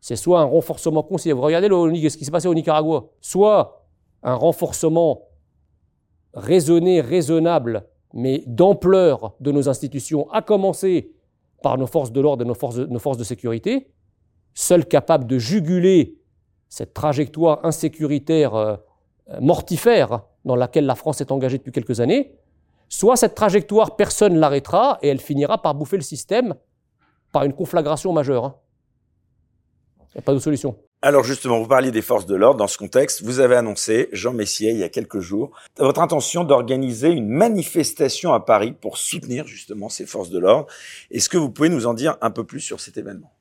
C'est soit un renforcement considérable, vous regardez ce qui s'est passé au Nicaragua, soit un renforcement raisonné, raisonnable, mais d'ampleur de nos institutions, à commencer par nos forces de l'ordre et nos forces de, nos forces de sécurité, seules capables de juguler cette trajectoire insécuritaire euh, mortifère dans laquelle la France est engagée depuis quelques années, soit cette trajectoire, personne ne l'arrêtera et elle finira par bouffer le système par une conflagration majeure. Hein. Il n'y a pas de solution. Alors justement, vous parliez des forces de l'ordre. Dans ce contexte, vous avez annoncé, Jean Messier, il y a quelques jours, votre intention d'organiser une manifestation à Paris pour soutenir justement ces forces de l'ordre. Est-ce que vous pouvez nous en dire un peu plus sur cet événement?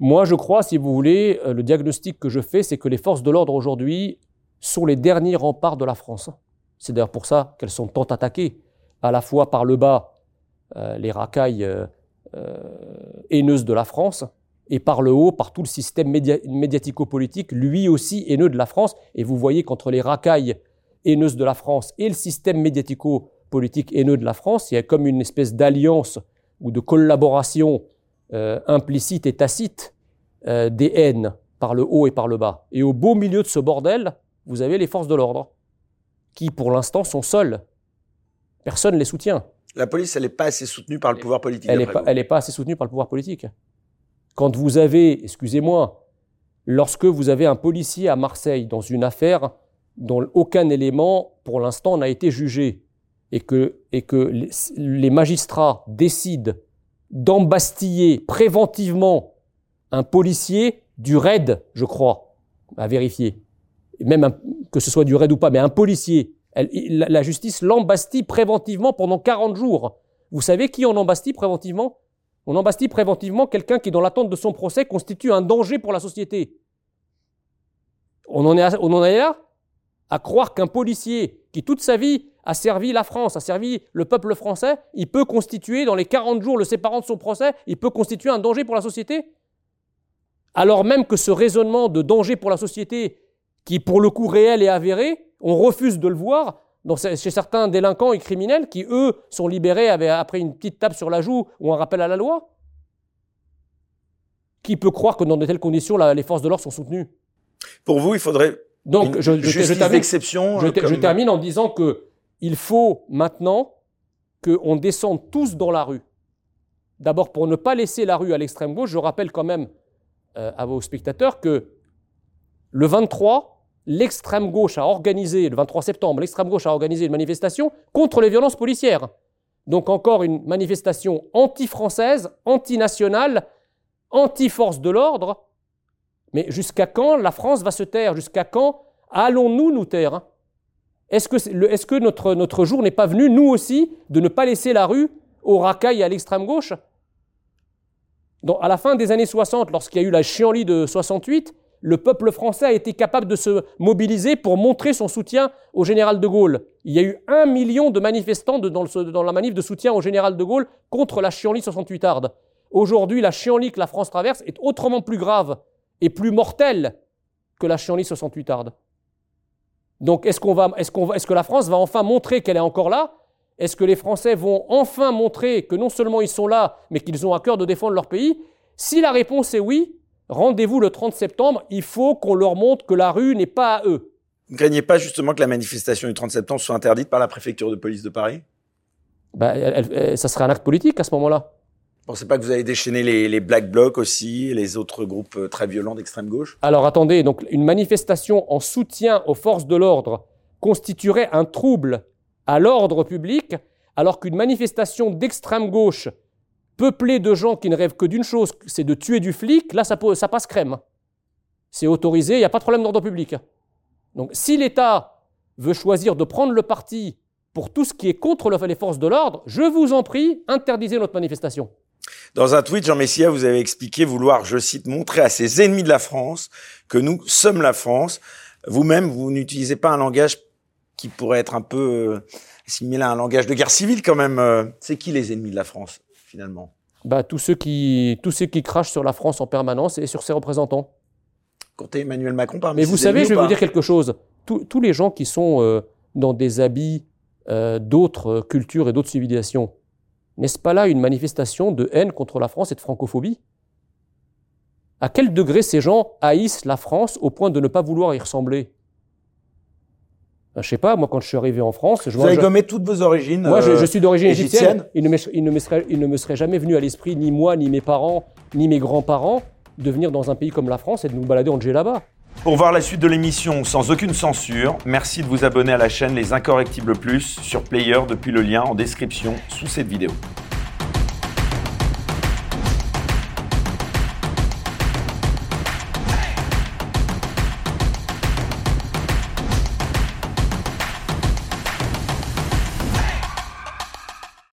Moi, je crois, si vous voulez, euh, le diagnostic que je fais, c'est que les forces de l'ordre aujourd'hui sont les derniers remparts de la France. C'est d'ailleurs pour ça qu'elles sont tant attaquées, à la fois par le bas, euh, les racailles euh, haineuses de la France, et par le haut, par tout le système médiatico-politique, lui aussi haineux de la France. Et vous voyez qu'entre les racailles haineuses de la France et le système médiatico-politique haineux de la France, il y a comme une espèce d'alliance ou de collaboration euh, implicite et tacite euh, des haines par le haut et par le bas. Et au beau milieu de ce bordel, vous avez les forces de l'ordre, qui pour l'instant sont seules. Personne ne les soutient. La police, elle n'est pas assez soutenue par le pouvoir politique. Elle n'est pas, pas assez soutenue par le pouvoir politique. Quand vous avez, excusez-moi, lorsque vous avez un policier à Marseille dans une affaire dont aucun élément pour l'instant n'a été jugé, et que, les magistrats décident d'embastiller préventivement un policier du RAID, je crois, à vérifier, même que ce soit du RAID ou pas, mais un policier, la, justice l'embastille préventivement pendant 40 jours. Vous savez qui en embastille préventivement? On embastille préventivement quelqu'un qui, dans l'attente de son procès, constitue un danger pour la société. On en est, là à croire qu'un policier qui toute sa vie a servi la France, a servi le peuple français, il peut constituer, dans les 40 jours le séparant de son procès, il peut constituer un danger pour la société? Alors même que ce raisonnement de danger pour la société, qui pour le coup réel et avéré, on refuse de le voir, chez certains délinquants et criminels qui, eux, sont libérés après une petite tape sur la joue ou un rappel à la loi. Qui peut croire que dans de telles conditions, les forces de l'ordre sont soutenues. Pour vous, il faudrait Donc, je, termine, je, termine en disant que il faut maintenant qu'on descende tous dans la rue. D'abord, pour ne pas laisser la rue à l'extrême gauche, je rappelle quand même euh, à vos spectateurs que le 23, l'extrême gauche a organisé, le 23 septembre, l'extrême gauche a organisé une manifestation contre les violences policières. Donc encore une manifestation anti-française, anti-nationale, anti-force de l'ordre. Mais jusqu'à quand la France va se taire? Jusqu'à quand allons-nous nous taire? Est-ce que, notre, jour n'est pas venu, nous aussi, de ne pas laisser la rue aux racailles à l'extrême gauche? À la fin des années 60, lorsqu'il y a eu la chienlit de 68, le peuple français a été capable de se mobiliser pour montrer son soutien au général de Gaulle. Il y a eu un million de manifestants dans, la manif de soutien au général de Gaulle contre la chienlit 68 arde. Aujourd'hui, la chienlit que la France traverse est autrement plus grave et plus mortelle que la chienlit 68 arde. Donc, est-ce, est-ce que la France va enfin montrer qu'elle est encore là? Est-ce que les Français vont enfin montrer que non seulement ils sont là, mais qu'ils ont à cœur de défendre leur pays? Si la réponse est oui, Rendez-vous le 30 septembre, il faut qu'on leur montre que la rue n'est pas à eux. ne craignez pas justement que la manifestation du 30 septembre soit interdite par la préfecture de police de Paris? Bah, Ça serait un acte politique à ce moment-là. Vous pensez pas que vous avez déchaîné les, les Black Blocs aussi, les autres groupes euh, très violents d'extrême gauche? Alors attendez, donc une manifestation en soutien aux forces de l'ordre constituerait un trouble à l'ordre public, alors qu'une manifestation d'extrême gauche peuplée de gens qui ne rêvent que d'une chose, c'est de tuer du flic, là ça, passe crème. C'est autorisé, il n'y a pas de problème d'ordre public. Donc si l'État veut choisir de prendre le parti pour tout ce qui est contre les forces de l'ordre, je vous en prie, interdisez notre manifestation. Dans un tweet, Jean Messia, vous avez expliqué vouloir, je cite, montrer à ses ennemis de la France que nous sommes la France. Vous-même, vous, n'utilisez pas un langage qui pourrait être un peu euh, assimilé à un langage de guerre civile quand même. Euh. C'est qui les ennemis de la France, finalement bah, tous, ceux qui, tous ceux qui crachent sur la France en permanence et sur ses représentants. Comptez Emmanuel Macron parmi Mais vous savez, je vais vous dire quelque chose. Tous, les gens qui sont euh, dans des habits d'autres cultures et d'autres civilisations, n'est-ce pas là une manifestation de haine contre la France et de francophobie À quel degré ces gens haïssent la France au point de ne pas vouloir y ressembler? Ben, je sais pas, moi quand je suis arrivé en France, je vous avez gommé toutes vos origines. Moi, je, suis d'origine égyptienne. Il ne, me, il, ne me serait, il ne me serait jamais venu à l'esprit, ni moi, ni mes parents, ni mes grands-parents, de venir dans un pays comme la France et de nous balader en là-bas. Pour voir la suite de l'émission sans aucune censure, merci de vous abonner à la chaîne Les Incorrectibles Plus sur Player depuis le lien en description sous cette vidéo.